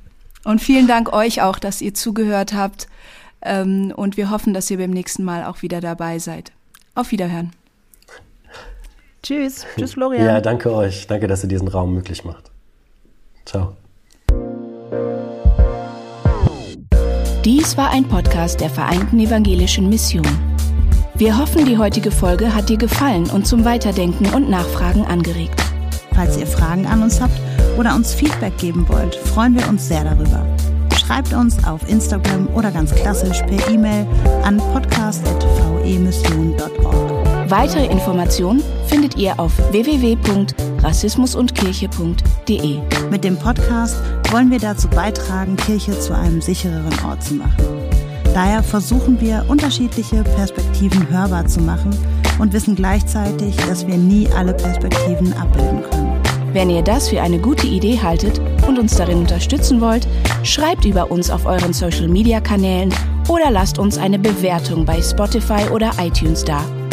Und vielen Dank euch auch, dass ihr zugehört habt. Ähm, und wir hoffen, dass ihr beim nächsten Mal auch wieder dabei seid. Auf Wiederhören. Tschüss. Tschüss, Florian. Ja, danke euch. Danke, dass ihr diesen Raum möglich macht. Ciao. Dies war ein Podcast der Vereinten Evangelischen Mission. Wir hoffen, die heutige Folge hat dir gefallen und zum Weiterdenken und Nachfragen angeregt. Falls ihr Fragen an uns habt oder uns Feedback geben wollt, freuen wir uns sehr darüber. Schreibt uns auf Instagram oder ganz klassisch per E-Mail an podcast.vemission.org. Weitere Informationen findet ihr auf www.rassismusundkirche.de. Mit dem Podcast wollen wir dazu beitragen, Kirche zu einem sichereren Ort zu machen. Daher versuchen wir, unterschiedliche Perspektiven hörbar zu machen und wissen gleichzeitig, dass wir nie alle Perspektiven abbilden können. Wenn ihr das für eine gute Idee haltet und uns darin unterstützen wollt, schreibt über uns auf euren Social-Media-Kanälen oder lasst uns eine Bewertung bei Spotify oder iTunes da.